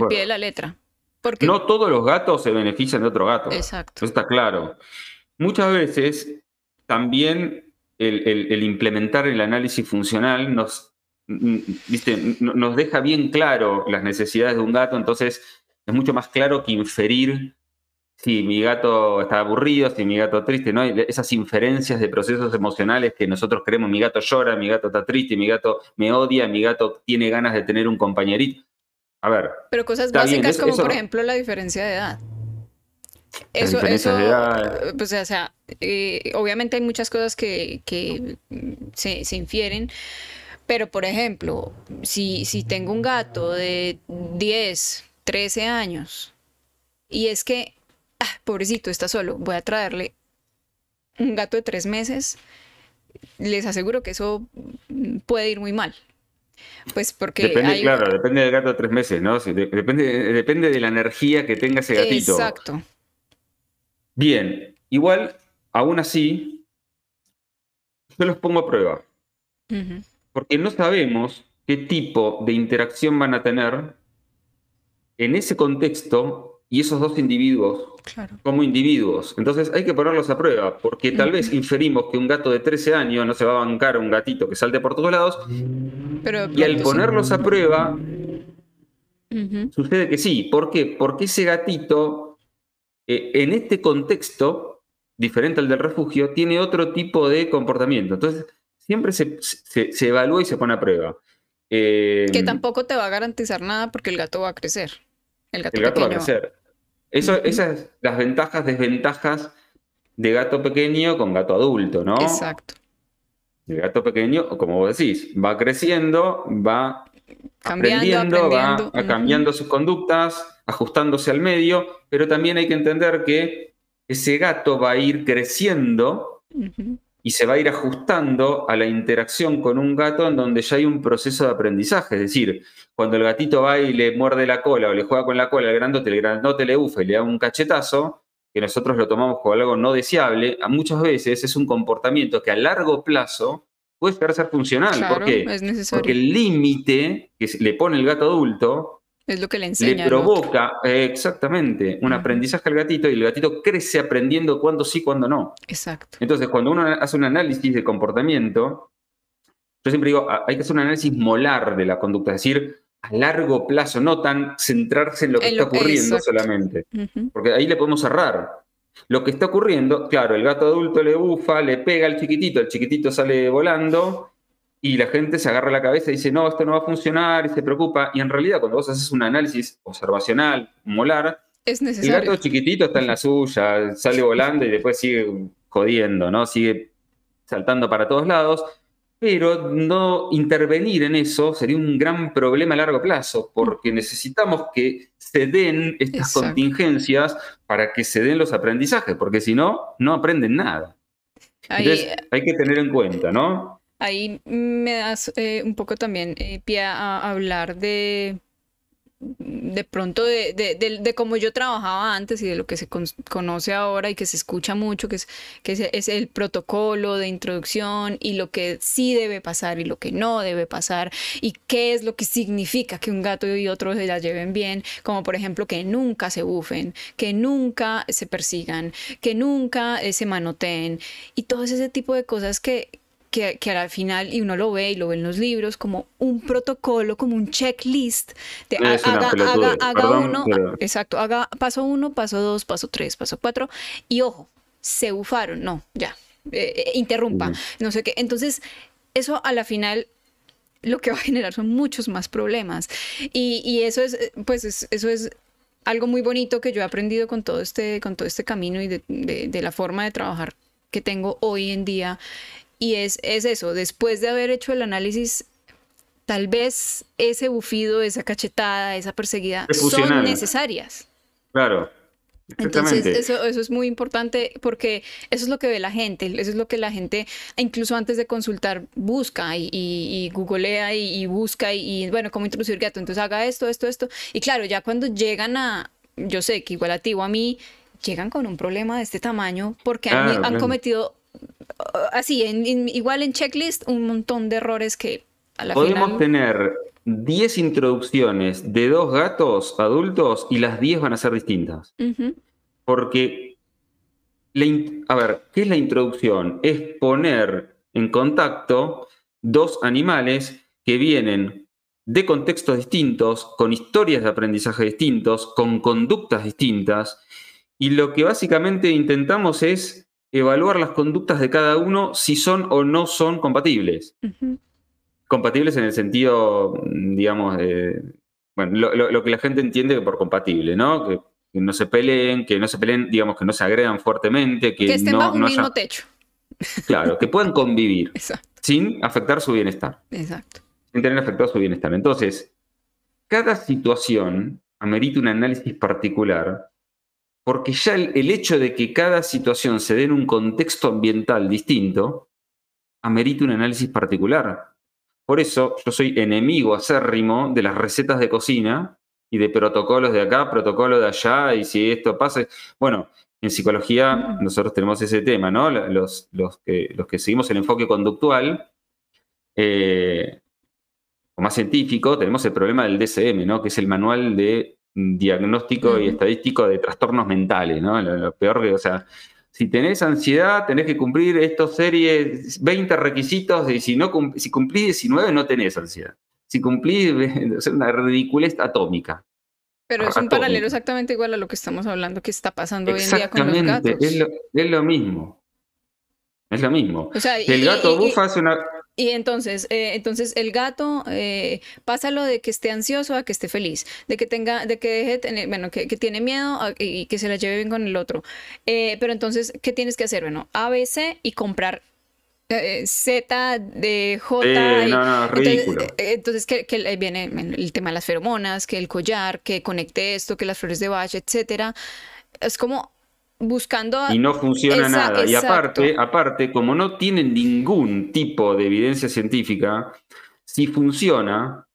[SPEAKER 3] pie de la letra.
[SPEAKER 2] Porque... No todos los gatos se benefician de otro gato.
[SPEAKER 3] Exacto.
[SPEAKER 2] Eso está claro. Muchas veces también el implementar el análisis funcional nos viste, nos deja bien claro las necesidades de un gato, entonces es mucho más claro que inferir si mi gato está aburrido, si mi gato triste, ¿no? Esas inferencias de procesos emocionales que nosotros creemos, mi gato llora, mi gato está triste, mi gato me odia, mi gato tiene ganas de tener un compañerito. A ver.
[SPEAKER 3] Pero cosas básicas como, por ejemplo, la diferencia de edad. Eso, eso, pues, o sea, eh, obviamente hay muchas cosas que, que se, se infieren, pero, por ejemplo, si, si tengo un gato de 10, 13 años y es que, ah, pobrecito, está solo, voy a traerle un gato de tres meses, les aseguro que eso puede ir muy mal. Pues porque.
[SPEAKER 2] Depende, claro, depende del gato de tres meses, ¿no? Depende, depende de la energía que tenga ese gatito.
[SPEAKER 3] Exacto.
[SPEAKER 2] Bien, igual, aún así, yo los pongo a prueba porque no sabemos qué tipo de interacción van a tener en ese contexto y esos dos individuos como individuos. Entonces hay que ponerlos a prueba, porque tal vez inferimos que un gato de 13 años no se va a bancar a un gatito que salte por todos lados, y al ponerlos a prueba, sucede que sí. ¿Por qué? Porque ese gatito, eh, en este contexto, diferente al del refugio, tiene otro tipo de comportamiento. Entonces, siempre se, evalúa y se pone a prueba.
[SPEAKER 3] que em, tampoco te va a garantizar nada porque el gato va a crecer.
[SPEAKER 2] El gato, va a crecer. Eso, Esas las ventajas, desventajas de gato pequeño con gato adulto, ¿no?
[SPEAKER 3] Exacto.
[SPEAKER 2] El gato pequeño, como vos decís, va creciendo, va aprendiendo, va cambiando sus conductas, ajustándose al medio, pero también hay que entender que ese gato va a ir creciendo y se va a ir ajustando a la interacción con un gato en donde ya hay un proceso de aprendizaje. Es decir, cuando el gatito va y le muerde la cola o le juega con la cola al grandote, el grandote le ufa y le da un cachetazo, que nosotros lo tomamos como algo no deseable, a muchas veces es un comportamiento que a largo plazo puede llegar a ser funcional. ¿Por qué? Porque el límite que le pone el gato adulto
[SPEAKER 3] es lo que le enseña.
[SPEAKER 2] Le provoca, exactamente, un aprendizaje al gatito y el gatito crece aprendiendo cuándo sí, cuándo no.
[SPEAKER 3] Exacto.
[SPEAKER 2] Entonces, cuando uno hace un análisis de comportamiento, yo siempre digo, hay que hacer un análisis molar de la conducta, es decir, a largo plazo, no tan centrarse en lo que está ocurriendo solamente. Porque ahí le podemos cerrar. Lo que está ocurriendo, claro, el gato adulto le bufa, le pega al chiquitito, el chiquitito sale volando y la gente se agarra la cabeza y dice, no, esto no va a funcionar y se preocupa. Y en realidad, cuando vos haces un análisis observacional, molar,
[SPEAKER 3] es necesario.
[SPEAKER 2] el gato chiquitito está en la suya, sale volando y después sigue jodiendo, ¿no? Sigue saltando para todos lados pero no intervenir en eso sería un gran problema a largo plazo, porque necesitamos que se den estas contingencias para que se den los aprendizajes, porque si no, no aprenden nada. Entonces, hay que tener en cuenta, ¿no?
[SPEAKER 3] Ahí me das eh, un poco también eh, pie a hablar de de pronto de, de, cómo yo trabajaba antes y de lo que se conoce ahora y que se escucha mucho, que, es, que es, el protocolo de introducción y lo que sí debe pasar y lo que no debe pasar y qué es lo que significa que un gato y otro se la lleven bien, como por ejemplo que nunca se bufen, que nunca se persigan, que nunca eh, se manoteen y todo ese tipo de cosas que, que, que, al final, y uno lo ve y lo ve en los libros, como un protocolo, como un checklist de haga, haga, haga uno, exacto, haga paso uno, paso dos, paso tres, paso cuatro, y ojo, se bufaron, no, ya, eh, eh, interrumpa, no sé qué. Entonces, eso a la final lo que va a generar son muchos más problemas. Y, y eso es, pues, eso es algo muy bonito que yo he aprendido con todo este, con todo este camino y de, de, de la forma de trabajar que tengo hoy en día y es, es eso, después de haber hecho el análisis, tal vez ese bufido, esa cachetada, esa perseguida son necesarias.
[SPEAKER 2] Claro.
[SPEAKER 3] Entonces, eso, eso es muy importante porque eso es lo que ve la gente, eso es lo que la gente, incluso antes de consultar, busca y, y, googlea y, busca y, bueno, cómo introducir gato. Entonces haga esto, esto, esto. Y claro, ya cuando llegan a, yo sé que igual a ti o a mí, llegan con un problema de este tamaño porque han, cometido así, en, igual en checklist, un montón de errores que
[SPEAKER 2] a la Podemos tener 10 introducciones de dos gatos adultos y las 10 van a ser distintas. Porque, a ver, ¿qué es la introducción? Es poner en contacto dos animales que vienen de contextos distintos, con historias de aprendizaje distintos, con conductas distintas, y lo que básicamente intentamos es evaluar las conductas de cada uno si son o no son compatibles. Compatibles en el sentido, digamos, bueno, lo, que la gente entiende por compatible, ¿no? Que, no se peleen, que no se peleen, digamos, que no se agredan fuertemente, que,
[SPEAKER 3] que estén
[SPEAKER 2] no,
[SPEAKER 3] bajo un mismo techo.
[SPEAKER 2] Claro, que puedan convivir sin afectar su bienestar.
[SPEAKER 3] Exacto.
[SPEAKER 2] Sin tener afectado su bienestar. Entonces, cada situación amerita un análisis particular porque ya el, hecho de que cada situación se dé en un contexto ambiental distinto, amerita un análisis particular. Por eso yo soy enemigo acérrimo de las recetas de cocina y de protocolos de acá, protocolos de allá, y si esto pasa. Bueno, en psicología nosotros tenemos ese tema, ¿no? Los, los, que, los que seguimos el enfoque conductual, eh, o más científico, tenemos el problema del DSM, ¿no? Que es el manual de diagnóstico y estadístico de trastornos mentales, ¿no? Lo, peor que, o sea, si tenés ansiedad, tenés que cumplir estos series, 20 requisitos, y si, no, si cumplís 19 no tenés ansiedad. Si cumplís, es una ridiculez atómica.
[SPEAKER 3] Pero es un paralelo exactamente igual a lo que estamos hablando que está pasando hoy en día con los gatos.
[SPEAKER 2] Es lo, es lo mismo. Es lo mismo. el gato bufa es una,
[SPEAKER 3] y entonces, eh, entonces el gato eh, pasa lo de que esté ansioso a que esté feliz, de que tenga, de que deje tener, bueno, que, tiene miedo y que se la lleve bien con el otro. Eh, pero entonces, ¿qué tienes que hacer? Bueno, ABC y comprar Z de J.
[SPEAKER 2] no, no, ridículo.
[SPEAKER 3] Entonces, que, que, viene el tema de las feromonas, que el collar, que conecte esto, que las flores de Bach, etcétera. Es como buscando...
[SPEAKER 2] Y no funciona nada. Y aparte, aparte, como no tienen ningún tipo de evidencia científica, si funciona,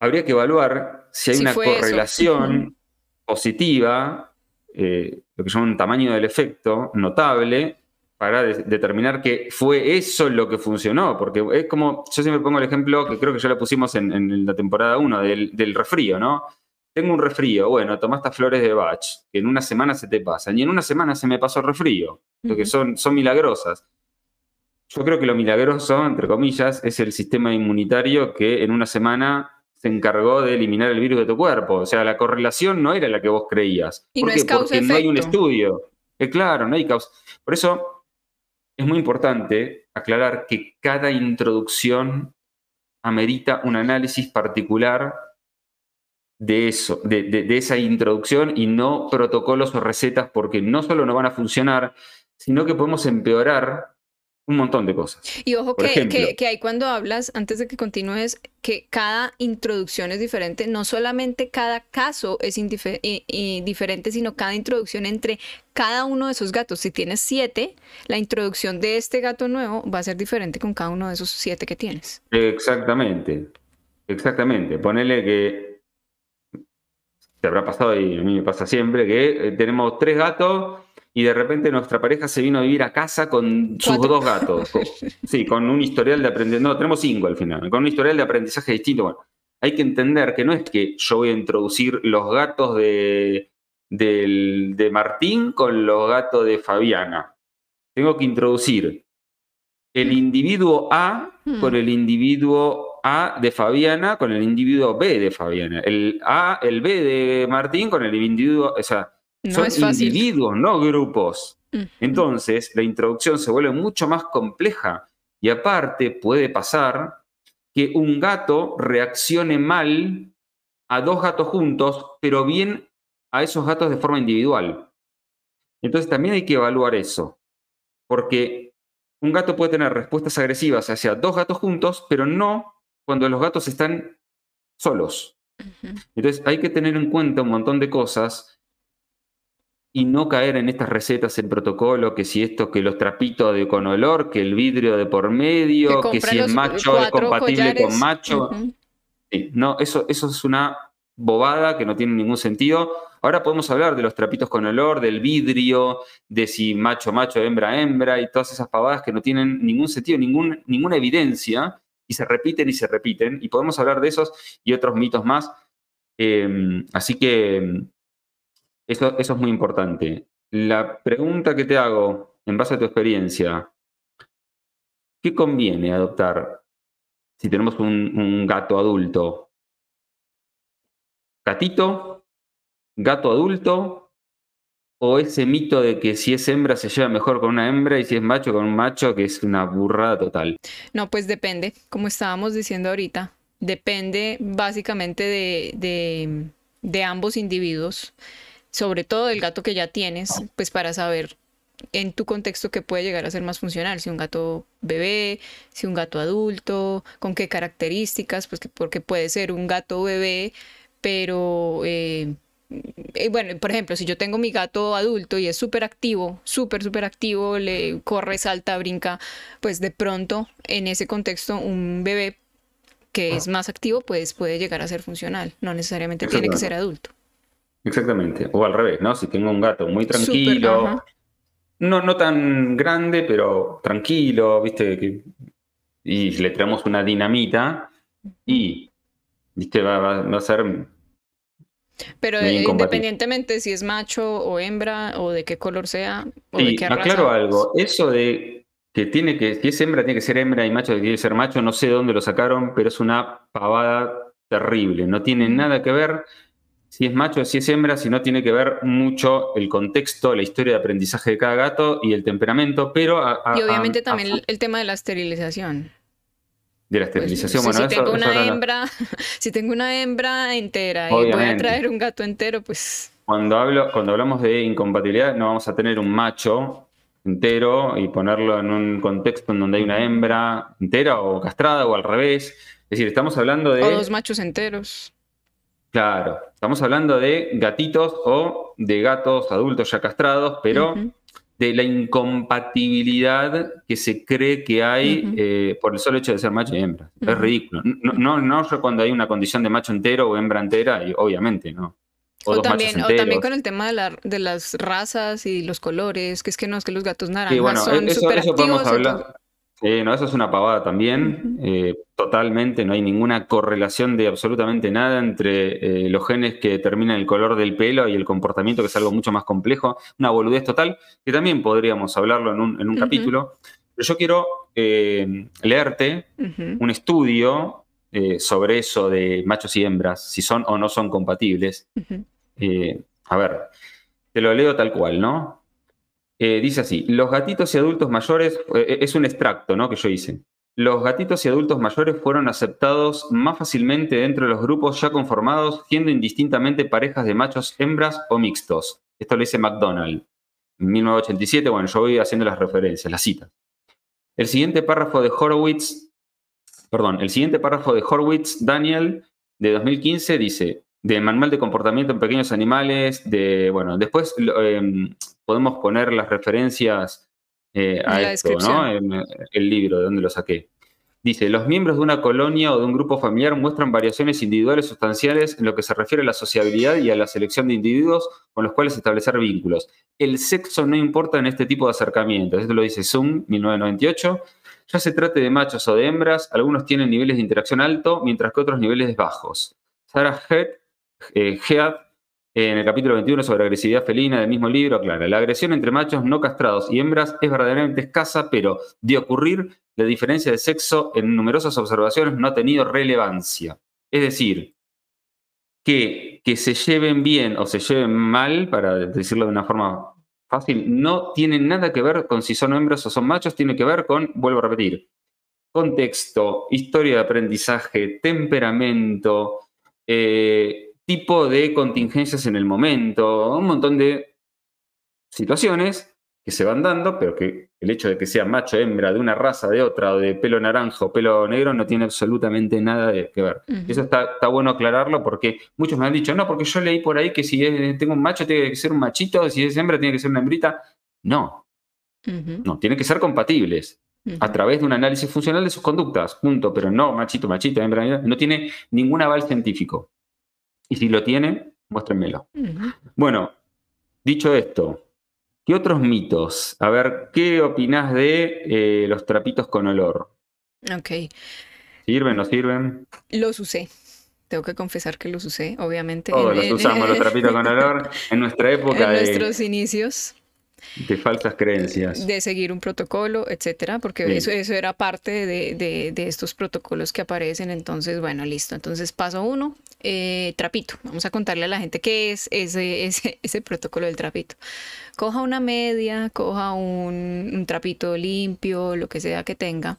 [SPEAKER 2] habría que evaluar si hay una correlación positiva, eh, lo que llaman tamaño del efecto, notable, para determinar que fue eso lo que funcionó. Porque es como, yo siempre pongo el ejemplo que creo que ya lo pusimos en, la temporada 1 del, del refrío, ¿no? Tengo un refrío, bueno, tomá estas flores de Bach, que en una semana se te pasan, y en una semana se me pasó el refrío, porque son, son milagrosas. Yo creo que lo milagroso, entre comillas, es el sistema inmunitario que en una semana se encargó de eliminar el virus de tu cuerpo. O sea, la correlación no era la que vos creías.
[SPEAKER 3] Y no es
[SPEAKER 2] Porque no hay un estudio. Es claro, no hay causa. Por eso es muy importante aclarar que cada introducción amerita un análisis particular de eso, de, esa introducción y no protocolos o recetas porque no solo no van a funcionar, sino que podemos empeorar un montón de cosas.
[SPEAKER 3] Y ojo que, que, hay cuando hablas, antes de que continúes, que cada introducción es diferente, no solamente cada caso es diferente, sino cada introducción entre cada uno de esos gatos. Si tienes siete, la introducción de este gato nuevo va a ser diferente con cada uno de esos siete que tienes.
[SPEAKER 2] Exactamente, exactamente. Ponele que te habrá pasado y a mí me pasa siempre que eh, tenemos tres gatos y de repente nuestra pareja se vino a vivir a casa con sus dos gatos. sí, con un historial de aprendizaje. No, tenemos cinco al final, con un historial de aprendizaje distinto. Bueno, hay que entender que no es que yo voy a introducir los gatos de, de Martín con los gatos de Fabiana. Tengo que introducir el individuo A hmm. con el individuo A de Fabiana con el individuo B de Fabiana. El A, el B de Martín con el individuo, o sea, son individuos, no grupos. Entonces, la introducción se vuelve mucho más compleja y aparte puede pasar que un gato reaccione mal a dos gatos juntos, pero bien a esos gatos de forma individual. Entonces también hay que evaluar eso, porque un gato puede tener respuestas agresivas hacia dos gatos juntos, pero no cuando los gatos están solos. Entonces hay que tener en cuenta un montón de cosas y no caer en estas recetas en protocolo, que si esto, que los trapitos de con olor, que el vidrio de por medio, que, si el macho es compatible con macho. no, eso, eso es una bobada que no tiene ningún sentido. Ahora podemos hablar de los trapitos con olor, del vidrio, de si macho, macho, hembra, hembra, y todas esas pavadas que no tienen ningún sentido, ningún, ninguna evidencia, y se repiten y se repiten, y podemos hablar de esos y otros mitos más. Em, así que eso, es muy importante. La pregunta que te hago, en base a tu experiencia, ¿qué conviene adoptar si tenemos un, gato adulto? ¿Gatito? ¿Gato adulto? ¿O ese mito de que si es hembra se lleva mejor con una hembra y si es macho con un macho, que es una burrada total?
[SPEAKER 3] No, pues depende, como estábamos diciendo ahorita, depende básicamente de, de ambos individuos sobre todo del gato que ya tienes, pues para saber en tu contexto qué puede llegar a ser más funcional, si un gato bebé, si un gato adulto, con qué características, pues que, porque puede ser un gato bebé, pero eh, bueno, por ejemplo, si yo tengo mi gato adulto y es súper activo, súper, súper activo, le corre, salta, brinca, pues de pronto en ese contexto un bebé que es más activo, pues puede llegar a ser funcional, no necesariamente tiene que ser adulto.
[SPEAKER 2] Exactamente. O al revés, ¿no? Si tengo un gato muy tranquilo, no, no tan grande, pero tranquilo, ¿viste? y le traemos una dinamita y, ¿viste? Va, a ser...
[SPEAKER 3] Pero independientemente si es macho o hembra o de qué color sea o de qué raza.
[SPEAKER 2] Aclaro algo, eso de que tiene que, si es hembra tiene que ser hembra y macho tiene que ser macho, no sé de dónde lo sacaron, pero es una pavada terrible, no tiene nada que ver si es macho, si es hembra, si no tiene que ver mucho el contexto, la historia de aprendizaje de cada gato y el temperamento, pero...
[SPEAKER 3] y obviamente también el tema de la esterilización.
[SPEAKER 2] De la pues, esterilización,
[SPEAKER 3] bueno, si tengo una hembra, si tengo una hembra entera y voy a traer un gato entero, pues...
[SPEAKER 2] Cuando, hablo, cuando hablamos de incompatibilidad, no vamos a tener un macho entero y ponerlo en un contexto en donde hay una hembra entera o castrada o al revés. Es decir, estamos hablando de...
[SPEAKER 3] O dos machos enteros.
[SPEAKER 2] Claro, estamos hablando de gatitos o de gatos adultos ya castrados, pero de la incompatibilidad que se cree que hay eh, por el solo hecho de ser macho y hembra. Es ridículo. No, no, cuando hay una condición de macho entero o hembra entera, y obviamente, ¿no?
[SPEAKER 3] O, también, o también con el tema de, las razas y los colores, que es que no, es que los gatos naranjas son súper activos.
[SPEAKER 2] Hablar, no, eso es una pavada también, eh, totalmente, no hay ninguna correlación de absolutamente nada entre eh, los genes que determinan el color del pelo y el comportamiento, que es algo mucho más complejo, una boludez total, que también podríamos hablarlo en un, en un capítulo. Pero yo quiero eh, leerte un estudio sobre eso de machos y hembras, si son o no son compatibles. A ver, te lo leo tal cual, ¿no? Dice así, los gatitos y adultos mayores, es un extracto, ¿no? Que yo hice. Los gatitos y adultos mayores fueron aceptados más fácilmente dentro de los grupos ya conformados, siendo indistintamente parejas de machos, hembras o mixtos. Esto lo dice McDonald. En 1987, bueno, yo voy haciendo las referencias, las citas. El siguiente párrafo de Horowitz, perdón, el siguiente párrafo de Horowitz, Daniel, de 2015, dice, de manual de comportamiento en pequeños animales, de, bueno, después em, podemos poner las referencias eh, a esto, ¿no? En el libro, de donde lo saqué. Dice, los miembros de una colonia o de un grupo familiar muestran variaciones individuales sustanciales en lo que se refiere a la sociabilidad y a la selección de individuos con los cuales establecer vínculos. El sexo no importa en este tipo de acercamientos. Esto lo dice Zoom, 1998. Ya se trate de machos o de hembras, algunos tienen niveles de interacción alto, mientras que otros niveles bajos. Sarah Head, eh, Head en el capítulo 21 sobre agresividad felina del mismo libro aclara, la agresión entre machos no castrados y hembras es verdaderamente escasa, pero de ocurrir, la diferencia de sexo en numerosas observaciones no ha tenido relevancia. Es decir, que, que se lleven bien o se lleven mal, para decirlo de una forma fácil, no tiene nada que ver con si son hembras o son machos, tiene que ver con, vuelvo a repetir, contexto, historia de aprendizaje, temperamento, eh, tipo de contingencias en el momento, un montón de situaciones que se van dando, pero que el hecho de que sea macho, hembra, de una raza, de otra, o de pelo naranja o pelo negro, no tiene absolutamente nada de que ver. Eso está, está, bueno aclararlo porque muchos me han dicho, no, porque yo leí por ahí que si tengo un macho tiene que ser un machito, si es hembra tiene que ser una hembrita. No, no, tienen que ser compatibles a través de un análisis funcional de sus conductas, punto, pero no machito, machito, hembra, no tiene ningún aval científico. Y si lo tiene, muéstrenmelo. Bueno, dicho esto, ¿qué otros mitos? A ver, ¿qué opinás de eh, los trapitos con olor?
[SPEAKER 3] Ok.
[SPEAKER 2] ¿Sirven, no sirven?
[SPEAKER 3] Los usé. Tengo que confesar que los usé, obviamente.
[SPEAKER 2] Todos los usamos, los trapitos con olor, en nuestra época.
[SPEAKER 3] En nuestros inicios.
[SPEAKER 2] De falsas creencias.
[SPEAKER 3] De seguir un protocolo, etcétera, porque eso, eso era parte de, de, estos protocolos que aparecen. Entonces, bueno, listo. Entonces, paso uno, eh, trapito. Vamos a contarle a la gente qué es ese, ese, ese protocolo del trapito. Coja una media, coja un, un trapito limpio, lo que sea que tenga.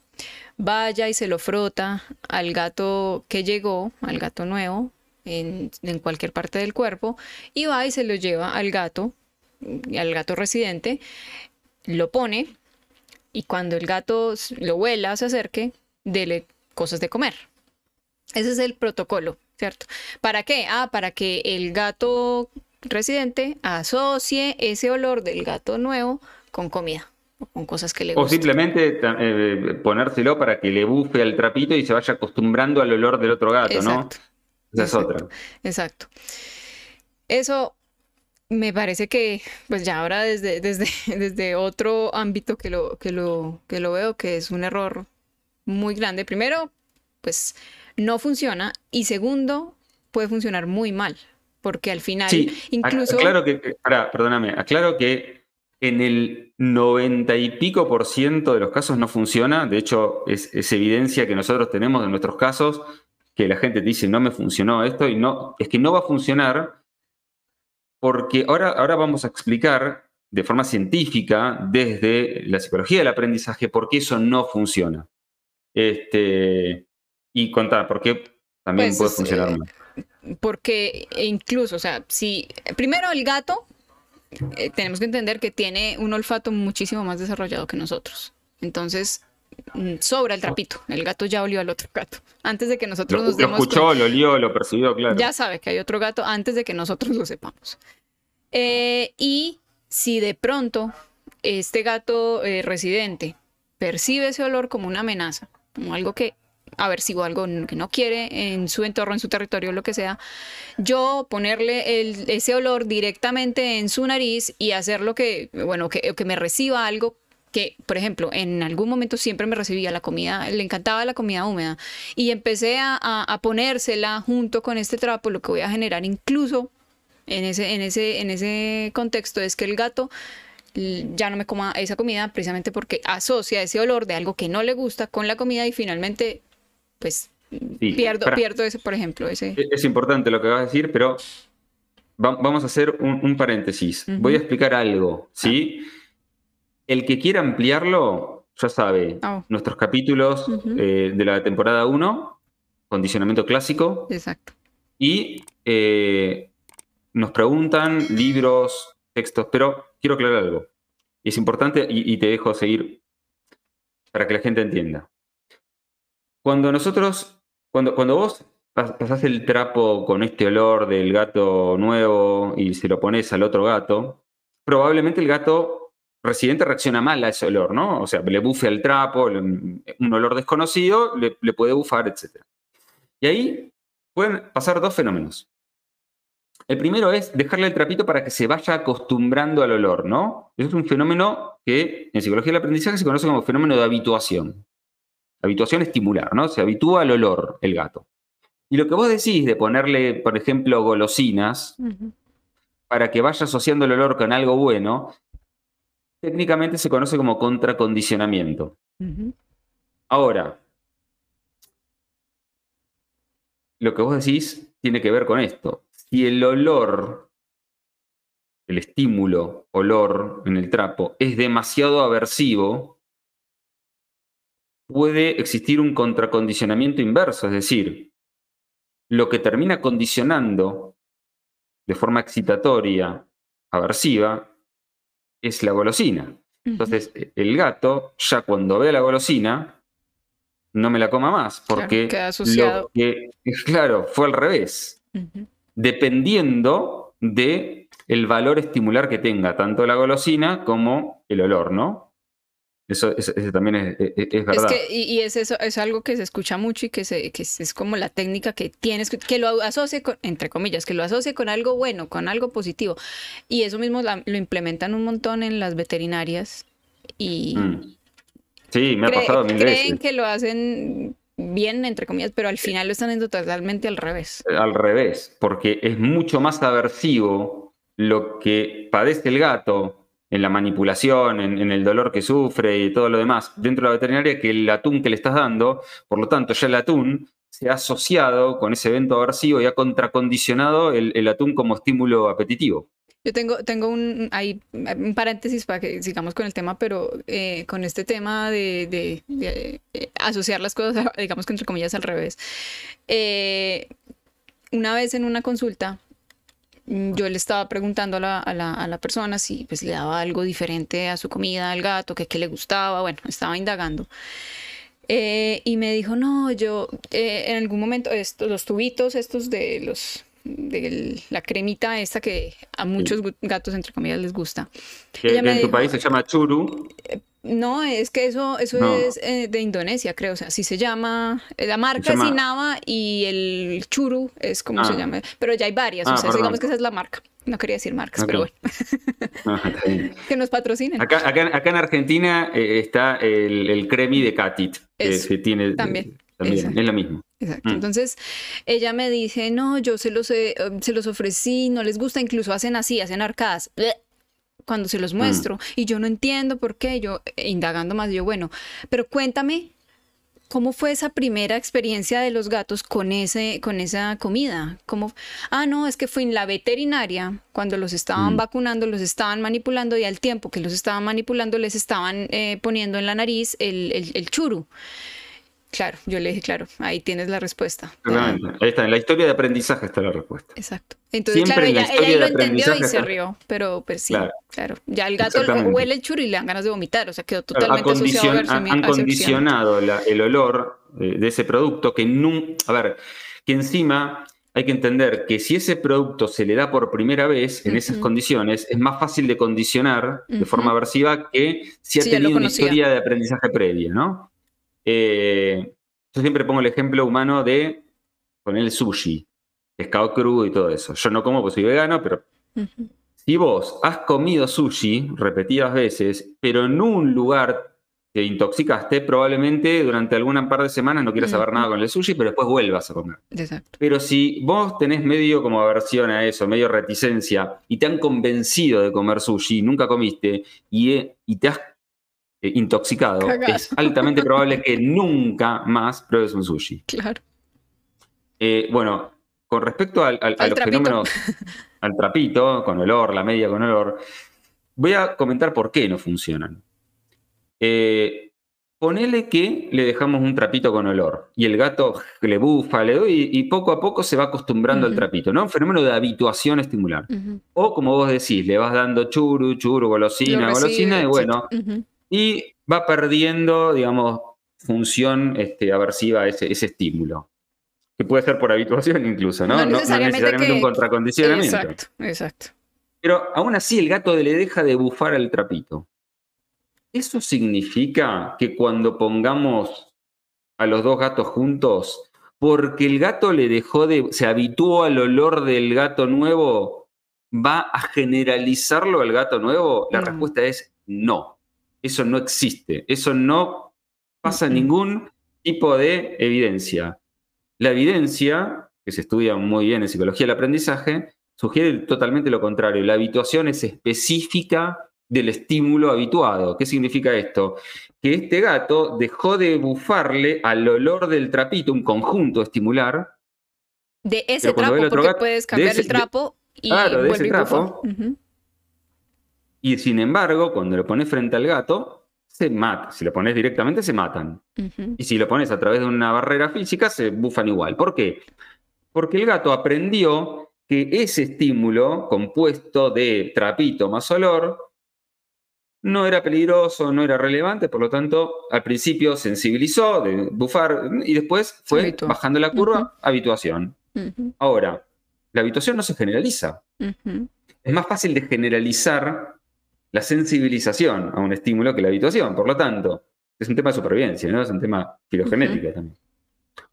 [SPEAKER 3] Vaya y se lo frota al gato que llegó, al gato nuevo, en, en cualquier parte del cuerpo, y va y se lo lleva al gato al gato residente, lo pone y cuando el gato lo huela, se acerque, dele cosas de comer. Ese es el protocolo, ¿cierto? ¿Para qué? Ah, para que el gato residente asocie ese olor del gato nuevo con comida o con cosas que le gustan.
[SPEAKER 2] O simplemente eh, ponérselo para que le bufe al trapito y se vaya acostumbrando al olor del otro gato, ¿no? Esa es otra.
[SPEAKER 3] Exacto. Eso me parece que, pues ya ahora desde, desde, desde otro ámbito que lo, que, lo, que lo veo, que es un error muy grande. Primero, pues no funciona y segundo, puede funcionar muy mal, porque al final
[SPEAKER 2] sí,
[SPEAKER 3] incluso...
[SPEAKER 2] Aclaro que, perdóname, aclaro que en el noventa y pico por ciento de los casos no funciona, de hecho es, es evidencia que nosotros tenemos en nuestros casos que la gente dice no me funcionó esto y no, es que no va a funcionar porque ahora, ahora vamos a explicar de forma científica, desde la psicología del aprendizaje, por qué eso no funciona. Este, y contar por qué también pues, puede funcionar
[SPEAKER 3] eh, mal. Porque incluso, o sea, si primero el gato, eh, tenemos que entender que tiene un olfato muchísimo más desarrollado que nosotros. Entonces, sobra el trapito. El gato ya olió al otro gato. Antes de que nosotros
[SPEAKER 2] lo,
[SPEAKER 3] nos
[SPEAKER 2] demos Lo escuchó, lo olió, lo percibió, claro.
[SPEAKER 3] Ya sabe que hay otro gato antes de que nosotros lo sepamos. Eh, y si de pronto este gato eh, residente percibe ese olor como una amenaza, como algo que, a ver si o algo que no quiere en su entorno, en su territorio, lo que sea, yo ponerle ese olor directamente en su nariz y hacer lo que, bueno, que, que me reciba algo que, por ejemplo, en algún momento siempre me recibía la comida, le encantaba la comida húmeda y empecé a, a, ponérsela junto con este trapo, lo que voy a generar incluso en ese, en ese, en ese contexto es que el gato ya no me coma esa comida precisamente porque asocia ese olor de algo que no le gusta con la comida y finalmente pues pierdo, pierdo ese, por ejemplo. Ese.
[SPEAKER 2] Es importante lo que vas a decir, pero vamos a hacer un, paréntesis. Voy a explicar algo, ¿sí? El que quiera ampliarlo, ya sabe, oh. nuestros capítulos eh, de la temporada 1, condicionamiento clásico.
[SPEAKER 3] Exacto.
[SPEAKER 2] Y eh, nos preguntan libros, textos, pero quiero aclarar algo. Es importante y, te dejo seguir para que la gente entienda. Cuando nosotros, cuando, cuando vos pasás el trapo con este olor del gato nuevo y se lo pones al otro gato, probablemente el gato residente reacciona mal a ese olor, ¿no? O sea, le bufe al trapo, un olor desconocido, le, le puede bufar, etc. Y ahí pueden pasar dos fenómenos. El primero es dejarle el trapito para que se vaya acostumbrando al olor, ¿no? Eso es un fenómeno que en psicología del aprendizaje se conoce como fenómeno de habituación. Habituación estimular, ¿no? Se habitúa al olor el gato. Y lo que vos decís de ponerle, por ejemplo, golosinas para que vaya asociando el olor con algo bueno, técnicamente se conoce como contracondicionamiento. Ahora, lo que vos decís tiene que ver con esto. Si el olor, el estímulo, olor en el trapo, es demasiado aversivo, puede existir un contracondicionamiento inverso, es decir, lo que termina condicionando de forma excitatoria, aversiva, es la golosina. Entonces, el gato, ya cuando ve la golosina, no me la coma más, porque
[SPEAKER 3] claro,
[SPEAKER 2] claro, fue al revés. Dependiendo de el valor estimular que tenga tanto la golosina como el olor, ¿no? Eso, también es, verdad.
[SPEAKER 3] y, es eso, es algo que se escucha mucho y que, se, que es como la técnica que tienes, que lo asocie con, entre comillas, que lo asocie con algo bueno, con algo positivo. Y eso mismo lo implementan un montón en las veterinarias y...
[SPEAKER 2] Mm. Sí, me ha pasado mil
[SPEAKER 3] Creen que lo hacen bien, entre comillas, pero al final lo están haciendo totalmente al revés.
[SPEAKER 2] Al revés, porque es mucho más aversivo lo que padece el gato en la manipulación, en, el dolor que sufre y todo lo demás dentro de la veterinaria que el atún que le estás dando. Por lo tanto, ya el atún se ha asociado con ese evento aversivo y ha contracondicionado el, atún como estímulo apetitivo.
[SPEAKER 3] Yo tengo, tengo un, hay, un paréntesis para que sigamos con el tema, pero eh, con este tema de, eh, asociar las cosas, digamos que entre comillas al revés. Eh, una vez en una consulta, yo le estaba preguntando a la, a la, a la persona si pues, le daba algo diferente a su comida, al gato, que qué le gustaba, bueno, estaba indagando. Eh, y me dijo, no, yo eh, en algún momento, estos, los tubitos estos de los de la cremita esta que a muchos gatos, entre comillas, les gusta.
[SPEAKER 2] Que, en tu país se llama churu.
[SPEAKER 3] Eh, no, es que eso, eso es eh, de Indonesia, creo. O sea, así se llama. Eh, la marca es Inaba y el churu es como se ah. llama. Pero ya hay varias. o ah, sea, digamos que esa es la marca. No quería decir marcas, pero bueno. Ah, que nos patrocinen.
[SPEAKER 2] Acá, acá, en Argentina está el, el, cremi de Catit, que, tiene.
[SPEAKER 3] También.
[SPEAKER 2] también es lo mismo.
[SPEAKER 3] Exacto. Mm. Entonces ella me dice, no, yo se los, se los ofrecí, no les gusta, incluso hacen así, hacen arcadas cuando se los mm. muestro y yo no entiendo por qué, yo eh, indagando más, yo, bueno, pero cuéntame ¿Cómo fue esa primera experiencia de los gatos con, ese, con esa comida? ¿Cómo? Ah, no, es que fue en la veterinaria, cuando los estaban mm. vacunando, los estaban manipulando y al tiempo que los estaban manipulando les estaban eh, poniendo en la nariz el, el, el churu. Claro, yo le dije, claro, ahí tienes la respuesta.
[SPEAKER 2] Ahí está, en la historia de aprendizaje está la respuesta.
[SPEAKER 3] Exacto. Entonces, claro, ella, lo entendió y se rió, pero, pero sí, claro. Ya el gato huele el churro y le dan ganas de vomitar, o sea, quedó totalmente asociado
[SPEAKER 2] a Han condicionado el olor de ese producto que nunca... A ver, que encima hay que entender que si ese producto se le da por primera vez en esas condiciones, es más fácil de condicionar de forma aversiva que si ha tenido una historia de aprendizaje previa, ¿no? Eh, yo siempre pongo el ejemplo humano de poner el sushi, pescado crudo y todo eso. Yo no como porque soy vegano, pero si vos has comido sushi repetidas veces, pero en un lugar te intoxicaste, probablemente durante alguna par de semanas no quieras saber nada con el sushi, pero después vuelvas a comer. Pero si vos tenés medio como aversión a eso, medio reticencia, y te han convencido de comer sushi, nunca comiste, y, eh, y te has eh, intoxicado, es altamente probable que nunca más pruebes un sushi.
[SPEAKER 3] Claro.
[SPEAKER 2] Eh, bueno, con respecto al, a los fenómenos, al trapito, con olor, la media con olor, voy a comentar por qué no funcionan. Eh, ponele que le dejamos un trapito con olor y el gato le bufa, le doy y, poco a poco se va acostumbrando al trapito, ¿no? Un fenómeno de habituación estimular. O como vos decís, le vas dando churu, churu, golosina, golosina y bueno, y va perdiendo, digamos, función este, aversiva ese, ese estímulo. Que puede ser por habituación incluso, ¿no? No necesariamente, un contracondicionamiento.
[SPEAKER 3] Exacto, exacto.
[SPEAKER 2] Pero aún así el gato le deja de bufar al trapito. ¿Eso significa que cuando pongamos a los dos gatos juntos, porque el gato le dejó de, se habituó al olor del gato nuevo, va a generalizarlo al gato nuevo? La respuesta es no. Eso no existe. Eso no pasa ningún tipo de evidencia. La evidencia, que se estudia muy bien en psicología del aprendizaje, sugiere totalmente lo contrario. La habituación es específica del estímulo habituado. ¿Qué significa esto? Que este gato dejó de bufarle al olor del trapito, un conjunto estimular.
[SPEAKER 3] De ese trapo, porque puedes cambiar el trapo y
[SPEAKER 2] claro, de ese trapo. Y sin embargo, cuando lo pones frente al gato, se mata. Si lo pones directamente, se matan. Y si lo pones a través de una barrera física, se bufan igual. ¿Por qué? Porque el gato aprendió que ese estímulo compuesto de trapito más olor no era peligroso, no era relevante, por lo tanto, al principio sensibilizó de bufar y después fue bajando la curva, habituación. Ahora, la habituación no se generaliza. Es más fácil de generalizar la sensibilización a un estímulo que la habituación, por lo tanto, es un tema de supervivencia, ¿no? Es un tema filogenético también.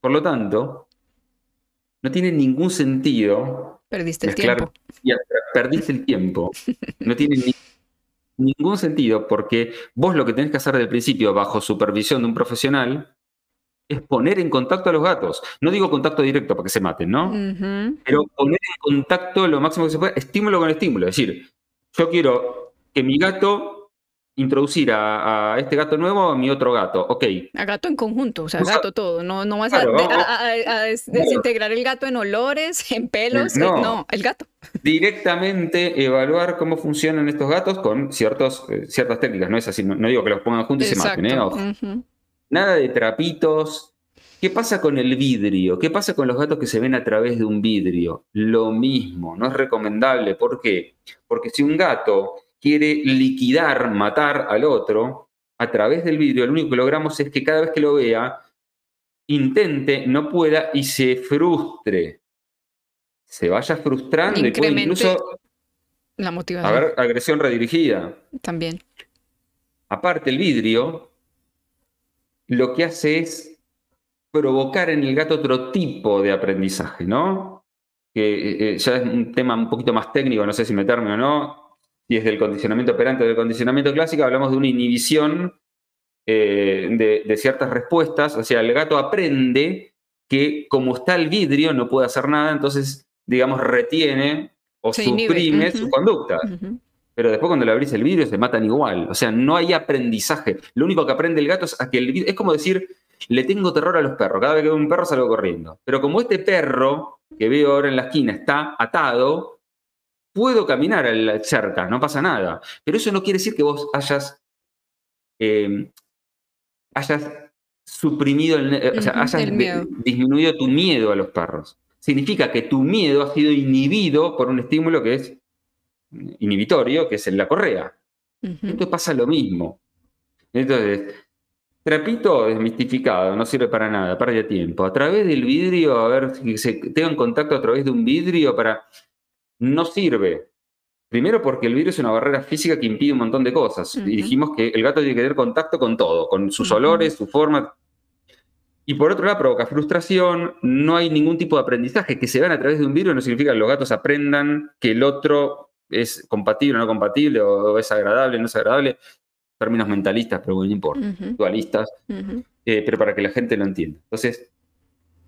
[SPEAKER 2] Por lo tanto, no tiene ningún sentido.
[SPEAKER 3] Perdiste el tiempo.
[SPEAKER 2] perdiste el tiempo. No tiene ni ningún sentido porque vos lo que tenés que hacer desde el principio, bajo supervisión de un profesional, es poner en contacto a los gatos. No digo contacto directo para que se maten, ¿no? Pero poner en contacto lo máximo que se pueda, estímulo con estímulo. Es decir, yo quiero que mi gato introducir a, este gato nuevo a mi otro gato. Ok.
[SPEAKER 3] A gato en conjunto, o sea, gato todo. No, no vas a, desintegrar el gato en olores, en pelos. No, el gato.
[SPEAKER 2] Directamente evaluar cómo funcionan estos gatos con ciertos, eh, ciertas técnicas. No es así, no, digo que los pongan juntos y se maten, ¿eh? Nada de trapitos. ¿Qué pasa con el vidrio? ¿Qué pasa con los gatos que se ven a través de un vidrio? Lo mismo, no es recomendable. ¿Por qué? Porque si un gato quiere liquidar, matar al otro a través del vidrio, lo único que logramos es que cada vez que lo vea, intente, no pueda y se frustre. Se vaya frustrando y puede incluso
[SPEAKER 3] la motivación.
[SPEAKER 2] haber agresión redirigida.
[SPEAKER 3] También.
[SPEAKER 2] Aparte, el vidrio lo que hace es provocar en el gato otro tipo de aprendizaje, ¿no? Que eh, eh, ya es un tema un poquito más técnico, no sé si meterme o no, y es del condicionamiento operante o del condicionamiento clásico, hablamos de una inhibición eh, de, ciertas respuestas. O sea, el gato aprende que como está el vidrio no puede hacer nada, entonces, digamos, retiene o suprime su conducta. Pero después cuando le abrís el vidrio se matan igual. O sea, no hay aprendizaje. Lo único que aprende el gato es a que el vidrio... Es como decir, le tengo terror a los perros. Cada vez que veo un perro salgo corriendo. Pero como este perro que veo ahora en la esquina está atado, puedo caminar cerca, no pasa nada. Pero eso no quiere decir que vos hayas, eh, hayas suprimido, o sea, hayas disminuido tu miedo a los perros. Significa que tu miedo ha sido inhibido por un estímulo que es inhibitorio, que es en la correa. Esto pasa lo mismo. Entonces, trapito desmistificado, no sirve para nada, de tiempo. A través del vidrio, a ver si se tengan contacto a través de un vidrio para no sirve. Primero porque el vidrio es una barrera física que impide un montón de cosas. Y dijimos que el gato tiene que tener contacto con todo, con sus olores, su forma. Y por otro lado, provoca frustración, no hay ningún tipo de aprendizaje. Que se vean a través de un vidrio no significa que los gatos aprendan que el otro es compatible o no compatible, o es agradable o no es agradable. Términos mentalistas, pero no importa, dualistas, eh, pero para que la gente lo entienda. Entonces,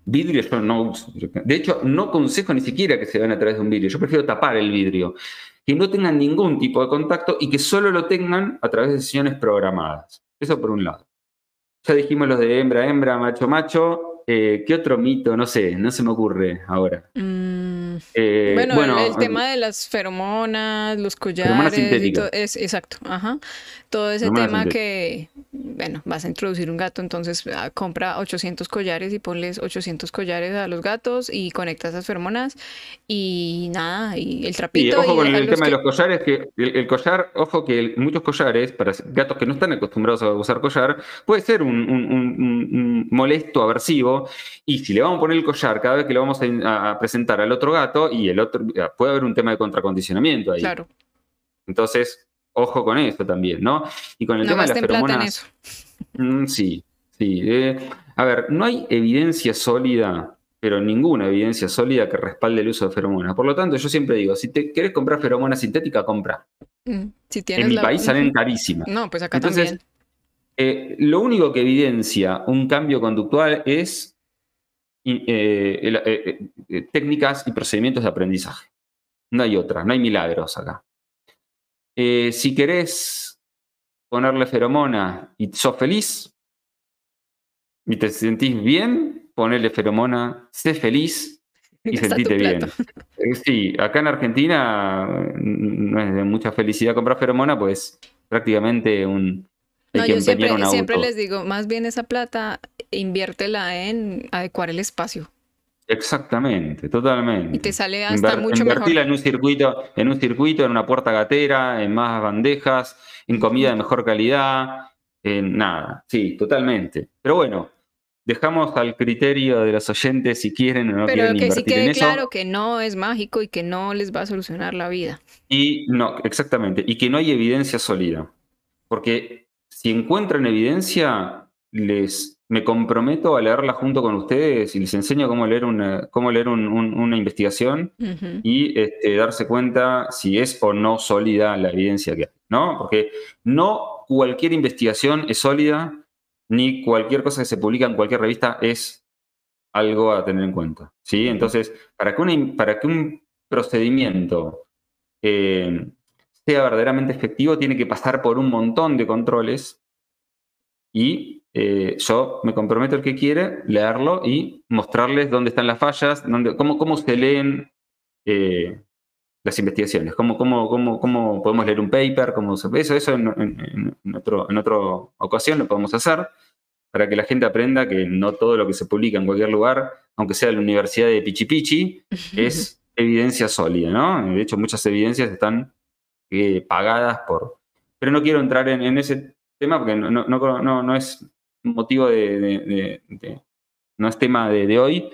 [SPEAKER 2] Vidrio yo no uso. De hecho, no aconsejo ni siquiera que se vean a través de un vidrio. Yo prefiero tapar el vidrio. Que no tengan ningún tipo de contacto y que solo lo tengan a través de sesiones programadas. Eso por un lado. Ya dijimos los de hembra, hembra, macho, macho. eh, ¿qué otro mito? No sé, no se me ocurre ahora.
[SPEAKER 3] Mm,
[SPEAKER 2] Eh,
[SPEAKER 3] bueno, el, el tema de las feromonas, los collares, y
[SPEAKER 2] sintéticas.
[SPEAKER 3] todo, es exacto, ajá. Todo ese
[SPEAKER 2] Feromonas
[SPEAKER 3] tema que, bueno, vas a introducir un gato, entonces ah, compra 800 collares y ponles 800 collares a los gatos y conecta esas feromonas y nada, y el trapito.
[SPEAKER 2] ojo
[SPEAKER 3] y
[SPEAKER 2] con
[SPEAKER 3] a
[SPEAKER 2] el tema de
[SPEAKER 3] que-
[SPEAKER 2] los collares, que el, el collar, ojo que el- muchos collares, para gatos que no están acostumbrados a usar collar, puede ser un, un- un- un- molesto, aversivo, y si le vamos a poner el collar cada vez que lo vamos a, a presentar al otro gato, y el otro, puede haber un tema de contracondicionamiento ahí.
[SPEAKER 3] Claro,
[SPEAKER 2] Entonces, ojo con eso también, ¿no? Y con el
[SPEAKER 3] no
[SPEAKER 2] tema de las feromonas.
[SPEAKER 3] eso.
[SPEAKER 2] Mm, sí, sí. eh, a ver, no hay evidencia sólida, pero ninguna evidencia sólida que respalde el uso de feromonas. Por lo tanto, yo siempre digo, si te querés comprar feromonas sintéticas, compra.
[SPEAKER 3] Mm, Si
[SPEAKER 2] En mi
[SPEAKER 3] la-
[SPEAKER 2] país salen carísimas.
[SPEAKER 3] No, pues acá
[SPEAKER 2] Entonces,
[SPEAKER 3] también.
[SPEAKER 2] eh, lo único que evidencia un cambio conductual es eh, eh, técnicas y procedimientos de aprendizaje. No hay otra, no hay milagros acá. Eh, si querés ponerle feromona y sos feliz y te sentís bien, ponele feromona, sé feliz y
[SPEAKER 3] Gasta
[SPEAKER 2] sentite bien. Eh, Sí, acá en Argentina mm, no es de mucha felicidad comprar feromona, pues prácticamente un, hay
[SPEAKER 3] No,
[SPEAKER 2] que
[SPEAKER 3] yo siempre,
[SPEAKER 2] un
[SPEAKER 3] siempre les digo, más bien esa plata, inviértela en adecuar el espacio
[SPEAKER 2] Exactamente, totalmente.
[SPEAKER 3] y te sale hasta
[SPEAKER 2] Inver-
[SPEAKER 3] mucho mejor.
[SPEAKER 2] invertirla en un circuito, en un circuito, en una puerta gatera, en más bandejas, en comida de mejor calidad, en nada. Sí, totalmente. Pero bueno, dejamos al criterio de los oyentes si quieren o no
[SPEAKER 3] Pero
[SPEAKER 2] quieren
[SPEAKER 3] que sí
[SPEAKER 2] en
[SPEAKER 3] quede
[SPEAKER 2] eso.
[SPEAKER 3] claro que no es mágico y que no les va a solucionar la vida.
[SPEAKER 2] Y no, exactamente. Y que no hay evidencia sólida. Porque si encuentran evidencia, les me comprometo a leerla junto con ustedes y les enseño cómo leer una, cómo leer un- un- una investigación y este, darse cuenta si es o no sólida la evidencia que hay, ¿no? Porque no cualquier investigación es sólida, ni cualquier cosa que se publica en cualquier revista es algo a tener en cuenta, ¿sí? Entonces, para que, una- para que un procedimiento eh, sea verdaderamente efectivo, tiene que pasar por un montón de controles y eh, yo me comprometo el que quiere leerlo y mostrarles dónde están las fallas, dónde, cómo, cómo se leen eh, las investigaciones, cómo, cómo, cómo, cómo podemos leer un paper, cómo se- eso, eso en, en- en otro, en otra ocasión lo podemos hacer para que la gente aprenda que no todo lo que se publica en cualquier lugar, aunque sea la Universidad de Pichi Pichi, es evidencia sólida, ¿no? De hecho, muchas evidencias están eh, pagadas por... Pero no quiero entrar en, en ese tema porque no, no, no- no es motivo de, de- de- de- no es tema de, hoy,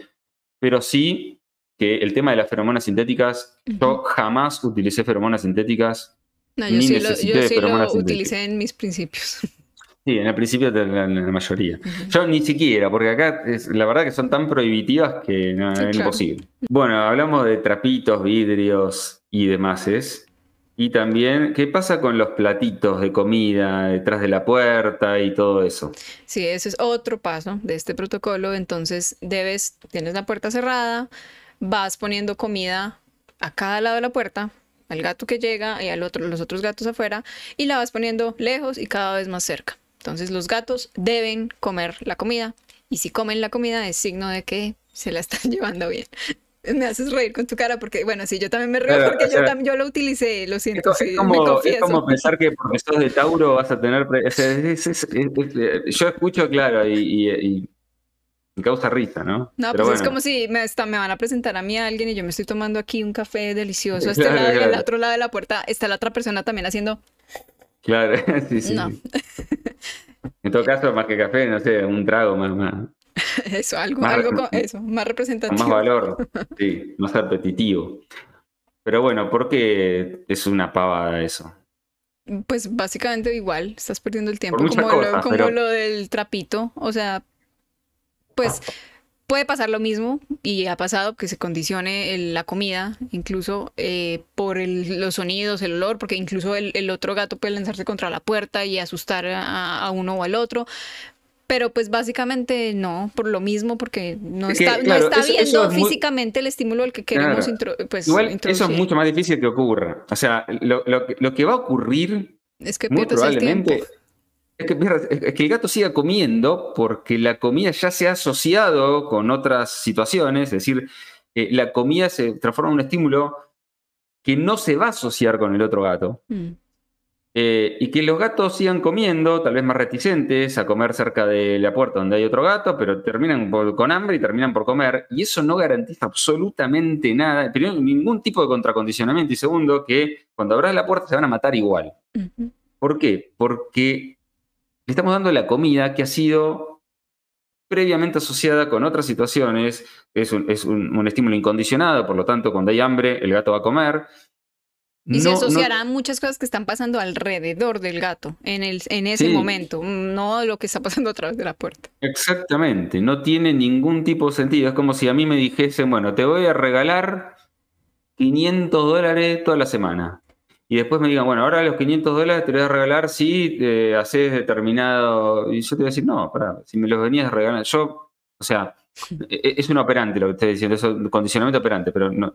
[SPEAKER 2] pero sí que el tema de las feromonas sintéticas, yo jamás utilicé feromonas sintéticas.
[SPEAKER 3] No, yo
[SPEAKER 2] ni
[SPEAKER 3] sí lo, yo sí lo utilicé en mis principios.
[SPEAKER 2] Sí, en el principio de la, la mayoría. Yo ni siquiera, porque acá es- la verdad que son tan prohibitivas que no,
[SPEAKER 3] Sí,
[SPEAKER 2] es
[SPEAKER 3] claro.
[SPEAKER 2] imposible. Bueno, hablamos de trapitos, vidrios y demás. Y también, ¿qué pasa con los platitos de comida detrás de la puerta y todo eso?
[SPEAKER 3] Sí, ese es otro paso de este protocolo. Entonces, debes, tienes la puerta cerrada, vas poniendo comida a cada lado de la puerta, al gato que llega y al otro, los otros gatos afuera, y la vas poniendo lejos y cada vez más cerca. Entonces, los gatos deben comer la comida, y si comen la comida es signo de que se la están llevando bien. Me haces reír con tu cara porque, bueno, sí, yo también me río
[SPEAKER 2] Claro,
[SPEAKER 3] porque
[SPEAKER 2] o
[SPEAKER 3] yo
[SPEAKER 2] sea,
[SPEAKER 3] también yo lo utilicé, lo
[SPEAKER 2] Es,
[SPEAKER 3] siento,
[SPEAKER 2] es
[SPEAKER 3] sí, me
[SPEAKER 2] como, es
[SPEAKER 3] confieso.
[SPEAKER 2] como pensar que porque sos de Tauro vas a tener... pre- o sea, es- es- es- es- yo escucho, claro, y, y- y me causa risa, ¿no?
[SPEAKER 3] No,
[SPEAKER 2] Pero
[SPEAKER 3] pues es
[SPEAKER 2] bueno.
[SPEAKER 3] como si me, está- me van a presentar a mí a alguien y yo me estoy tomando aquí un café delicioso a este
[SPEAKER 2] Claro,
[SPEAKER 3] lado y al
[SPEAKER 2] claro.
[SPEAKER 3] otro lado de la puerta está la otra persona también haciendo.
[SPEAKER 2] Claro, sí, sí.
[SPEAKER 3] No.
[SPEAKER 2] sí. En todo caso, más que café, no sé, un trago más, más,
[SPEAKER 3] Eso, algo,
[SPEAKER 2] Más-
[SPEAKER 3] algo con eso, más
[SPEAKER 2] con más
[SPEAKER 3] representativo.
[SPEAKER 2] valor, sí, más apetitivo. Pero bueno, ¿por qué es una pavada eso?
[SPEAKER 3] Pues básicamente igual, estás perdiendo el tiempo, como, lo,
[SPEAKER 2] cosas,
[SPEAKER 3] como
[SPEAKER 2] pero-
[SPEAKER 3] lo del trapito. O sea, pues puede pasar lo mismo y ha pasado que se condicione el- la comida, incluso eh, por el- los sonidos, el olor, porque incluso el, el otro gato puede lanzarse contra la puerta y asustar a, a uno o al otro. Pero pues básicamente no, por lo mismo, porque no
[SPEAKER 2] Es que,
[SPEAKER 3] está, no está
[SPEAKER 2] eso- eso
[SPEAKER 3] viendo
[SPEAKER 2] muy-
[SPEAKER 3] físicamente el estímulo al que queremos
[SPEAKER 2] Claro.
[SPEAKER 3] intro- pues,
[SPEAKER 2] Igual eso
[SPEAKER 3] introducir.
[SPEAKER 2] es mucho más difícil que ocurra. O sea, lo, lo que- lo que va a ocurrir
[SPEAKER 3] Es que
[SPEAKER 2] muy probablemente es que, el gato siga comiendo porque la comida ya se ha asociado con otras situaciones, es decir, eh, la comida se transforma en un estímulo que no se va a asociar con el otro gato. Mm. Eh, y que los gatos sigan comiendo, tal vez más reticentes a comer cerca de la puerta donde hay otro gato, pero terminan con hambre y terminan por comer. Y eso no garantiza absolutamente nada, primero, ningún tipo de contracondicionamiento. Y segundo, que cuando abras la puerta se van a matar igual. ¿Por qué? Porque le estamos dando la comida que ha sido previamente asociada con otras situaciones, es un, estímulo incondicionado, por lo tanto, cuando hay hambre, el gato va a comer.
[SPEAKER 3] Y se asociarán muchas cosas que están pasando alrededor del gato en, el, en ese momento, no lo que está pasando a través de la puerta.
[SPEAKER 2] Exactamente, no tiene ningún tipo de sentido. Es como si a mí me dijesen, bueno, te voy a regalar 500 dólares toda la semana y después me digan, bueno, ahora los 500 dólares te los voy a regalar si te haces determinado. Y yo te voy a decir, no, para, si me los venías a regalar. Yo, o sea, e, e, es un operante lo que estoy diciendo, es un condicionamiento operante, pero no,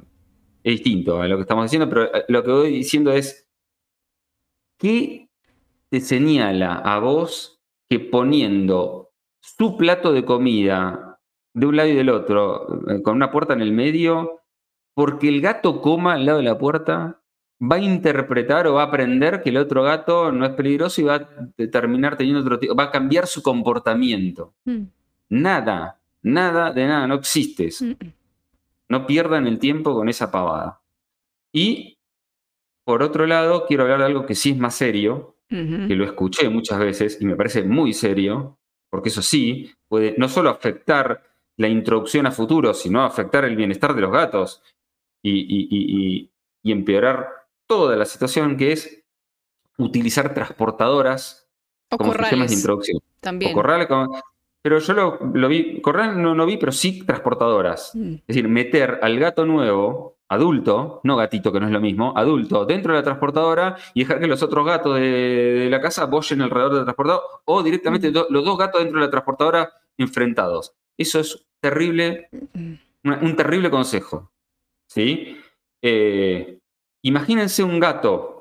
[SPEAKER 2] es distinto a lo que estamos diciendo. Pero eh, lo que voy diciendo es, ¿qué te señala a vos que poniendo su plato de comida de un lado y del otro, eh, con una puerta en el medio, porque el gato coma al lado de la puerta, va a interpretar o va a aprender que el otro gato no es peligroso y va a terminar teniendo otro tipo, va a cambiar su comportamiento. Mm. Nada, nada de nada, no existes. Mm. No pierdan el tiempo con esa pavada. Y, por otro lado, quiero hablar de algo que sí es más serio, que lo escuché muchas veces y me parece muy serio, porque eso sí puede no solo afectar la introducción a futuro, sino afectar el bienestar de los gatos y, y empeorar toda la situación, que es utilizar transportadoras como sistemas de introducción.
[SPEAKER 3] También.
[SPEAKER 2] Pero yo lo, vi, corral no, no vi, pero sí transportadoras. Mm. Es decir, meter al gato nuevo, adulto, no gatito, que no es lo mismo, adulto, dentro de la transportadora y dejar que los otros gatos de, la casa boyen alrededor de la transportadora o directamente mm. los dos gatos dentro de la transportadora enfrentados. Eso es terrible, mm. un terrible consejo. ¿Sí? Eh, Imagínense un gato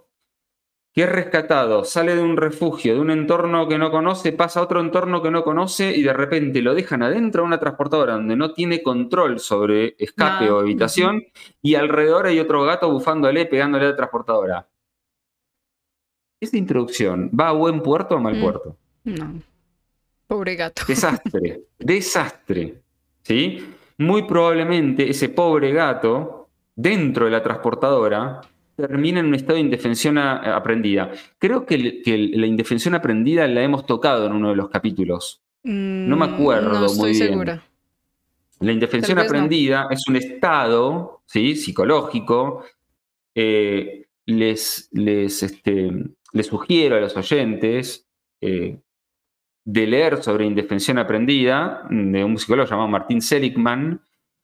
[SPEAKER 2] que es rescatado, sale de un refugio, de un entorno que no conoce, pasa a otro entorno que no conoce y de repente lo dejan adentro de una transportadora donde no tiene control sobre escape o evitación y alrededor hay otro gato bufándole, pegándole a la transportadora. Esta introducción va a buen puerto o a mal mm. puerto?
[SPEAKER 3] No. Pobre gato.
[SPEAKER 2] Desastre, desastre. ¿Sí? Muy probablemente ese pobre gato, dentro de la transportadora, termina en un estado de indefensión aprendida. Creo que, la indefensión aprendida la hemos tocado en uno de los capítulos. no me mm, acuerdo no estoy muy bien. Segura. La indefensión aprendida es un estado ¿sí? psicológico. Eh, les, les, este, les, sugiero a los oyentes eh, de leer sobre indefensión aprendida de un psicólogo llamado Martín Seligman.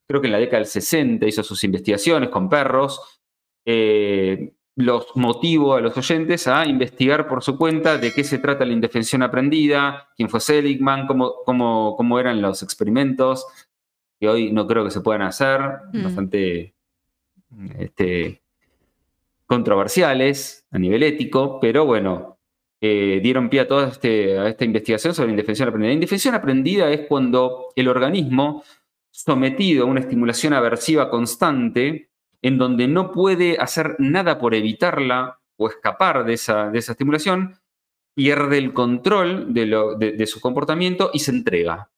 [SPEAKER 2] Creo que en la década del 60 hizo sus investigaciones con perros eh, los motivo a los oyentes a investigar por su cuenta de qué se trata la indefensión aprendida, quién fue Seligman, cómo, cómo, cómo eran los experimentos, que hoy no creo que se puedan hacer, mm. bastante este, controversiales a nivel ético, pero bueno, eh, dieron pie a toda este, a esta investigación sobre indefensión aprendida. La indefensión aprendida es cuando el organismo, sometido a una estimulación aversiva constante, en donde no puede hacer nada por evitarla o escapar de esa, de esa estimulación, pierde el control de, su comportamiento y se entrega,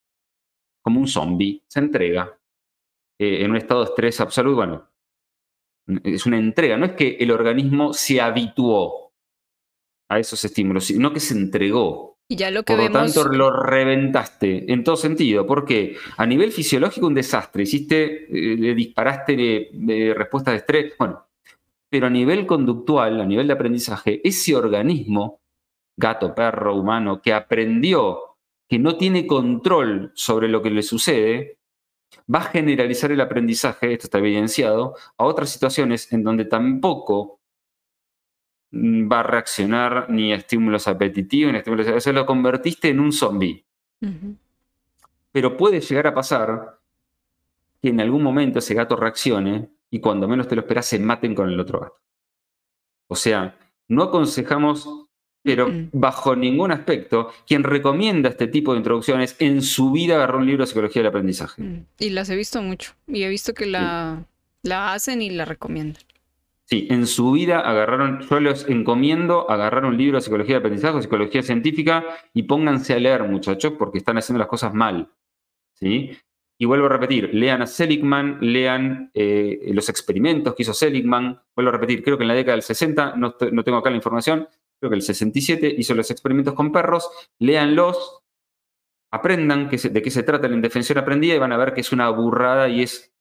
[SPEAKER 2] como un zombie, se entrega eh, en un estado de estrés absoluto. Bueno, es una entrega, no es que el organismo se habituó a esos estímulos, sino que se entregó.
[SPEAKER 3] Y ya lo que
[SPEAKER 2] Por
[SPEAKER 3] lo
[SPEAKER 2] tanto, lo reventaste en todo sentido, porque a nivel fisiológico un desastre, hiciste, eh, le disparaste de, respuesta de estrés, bueno, pero a nivel conductual, a nivel de aprendizaje, ese organismo, gato, perro, humano, que aprendió que no tiene control sobre lo que le sucede, va a generalizar el aprendizaje, esto está evidenciado, a otras situaciones en donde tampoco va a reaccionar ni a estímulos apetitivos, ni a estímulos... O sea, lo convertiste en un zombie. Pero puede llegar a pasar que en algún momento ese gato reaccione y cuando menos te lo esperas se maten con el otro gato. O sea, no aconsejamos pero bajo ningún aspecto, quien recomienda este tipo de introducciones en su vida agarró un libro de psicología del aprendizaje.
[SPEAKER 3] Mm. Y las he visto mucho. Y he visto que la, la hacen y la recomiendan.
[SPEAKER 2] Sí, en su vida agarraron, yo les encomiendo agarrar un libro de psicología del aprendizaje, psicología científica, y pónganse a leer, muchachos, porque están haciendo las cosas mal. ¿sí? Y vuelvo a repetir, lean a Seligman, lean eh, los experimentos que hizo Seligman. Vuelvo a repetir, creo que en la década del 60, no, tengo acá la información, creo que el 67 hizo los experimentos con perros, léanlos, aprendan de qué se trata la indefensión aprendida y van a ver que es una burrada y es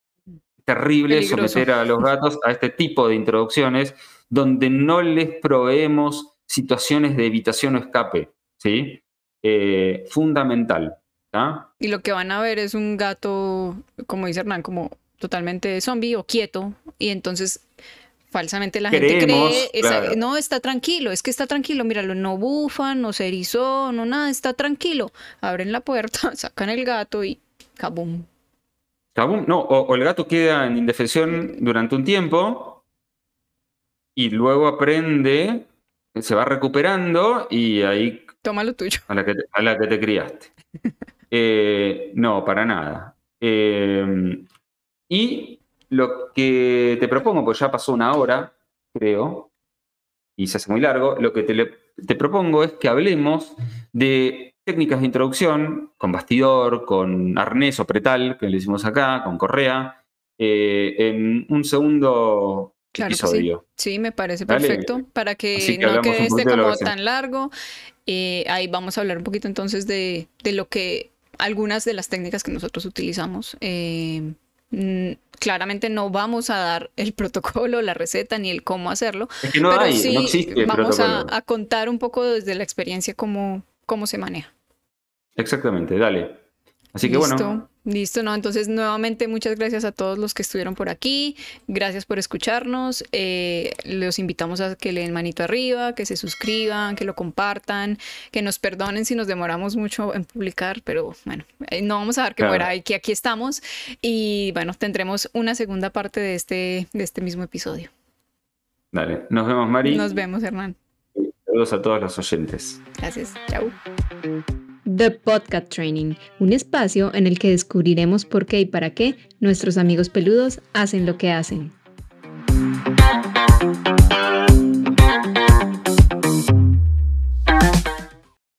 [SPEAKER 2] terrible someter a los gatos a este tipo de introducciones donde no les proveemos situaciones de evitación o escape. ¿sí? Eh, fundamental.
[SPEAKER 3] Y lo que van a ver es un gato, como dice Hernán, como totalmente zombie o quieto. Y entonces falsamente la gente cree, no, está tranquilo, es que está tranquilo, míralo, no bufa, no se erizó, no nada, está tranquilo. Abren la puerta, sacan el gato y
[SPEAKER 2] cabum. No, o, el gato queda en indefensión durante un tiempo y luego aprende, se va recuperando y ahí...
[SPEAKER 3] Toma lo tuyo.
[SPEAKER 2] A la que te, a la que te criaste. Eh, no, para nada. Eh, y lo que te propongo, pues ya pasó una hora, creo, y se hace muy largo, lo que te, propongo es que hablemos de técnicas de introducción con bastidor, con arnés o pretal, que le hicimos acá, con correa, eh, en un segundo episodio.
[SPEAKER 3] Sí. sí. me parece perfecto, para que, no quede este como tan largo. Eh, ahí vamos a hablar un poquito entonces de, de, lo que algunas de las técnicas que nosotros utilizamos. Eh, Mm, claramente no vamos a dar el protocolo, la receta ni el cómo hacerlo, pero sí vamos a, contar un poco desde la experiencia cómo, cómo se maneja.
[SPEAKER 2] Exactamente, dale. Así que bueno.
[SPEAKER 3] Listo, ¿no? Entonces, nuevamente, muchas gracias a todos los que estuvieron por aquí. Gracias por escucharnos. Eh, los invitamos a que le den manito arriba, que se suscriban, que lo compartan, que nos perdonen si nos demoramos mucho en publicar, pero bueno, eh, no vamos a dar que muera y que aquí estamos. Y bueno, tendremos una segunda parte de este, de este mismo episodio.
[SPEAKER 2] Dale, nos vemos, Mari.
[SPEAKER 3] Nos vemos, Hernán.
[SPEAKER 2] Saludos a todos los oyentes.
[SPEAKER 3] Gracias, chao.
[SPEAKER 1] The Podcast Training, un espacio en el que descubriremos por qué y para qué nuestros amigos peludos hacen lo que hacen.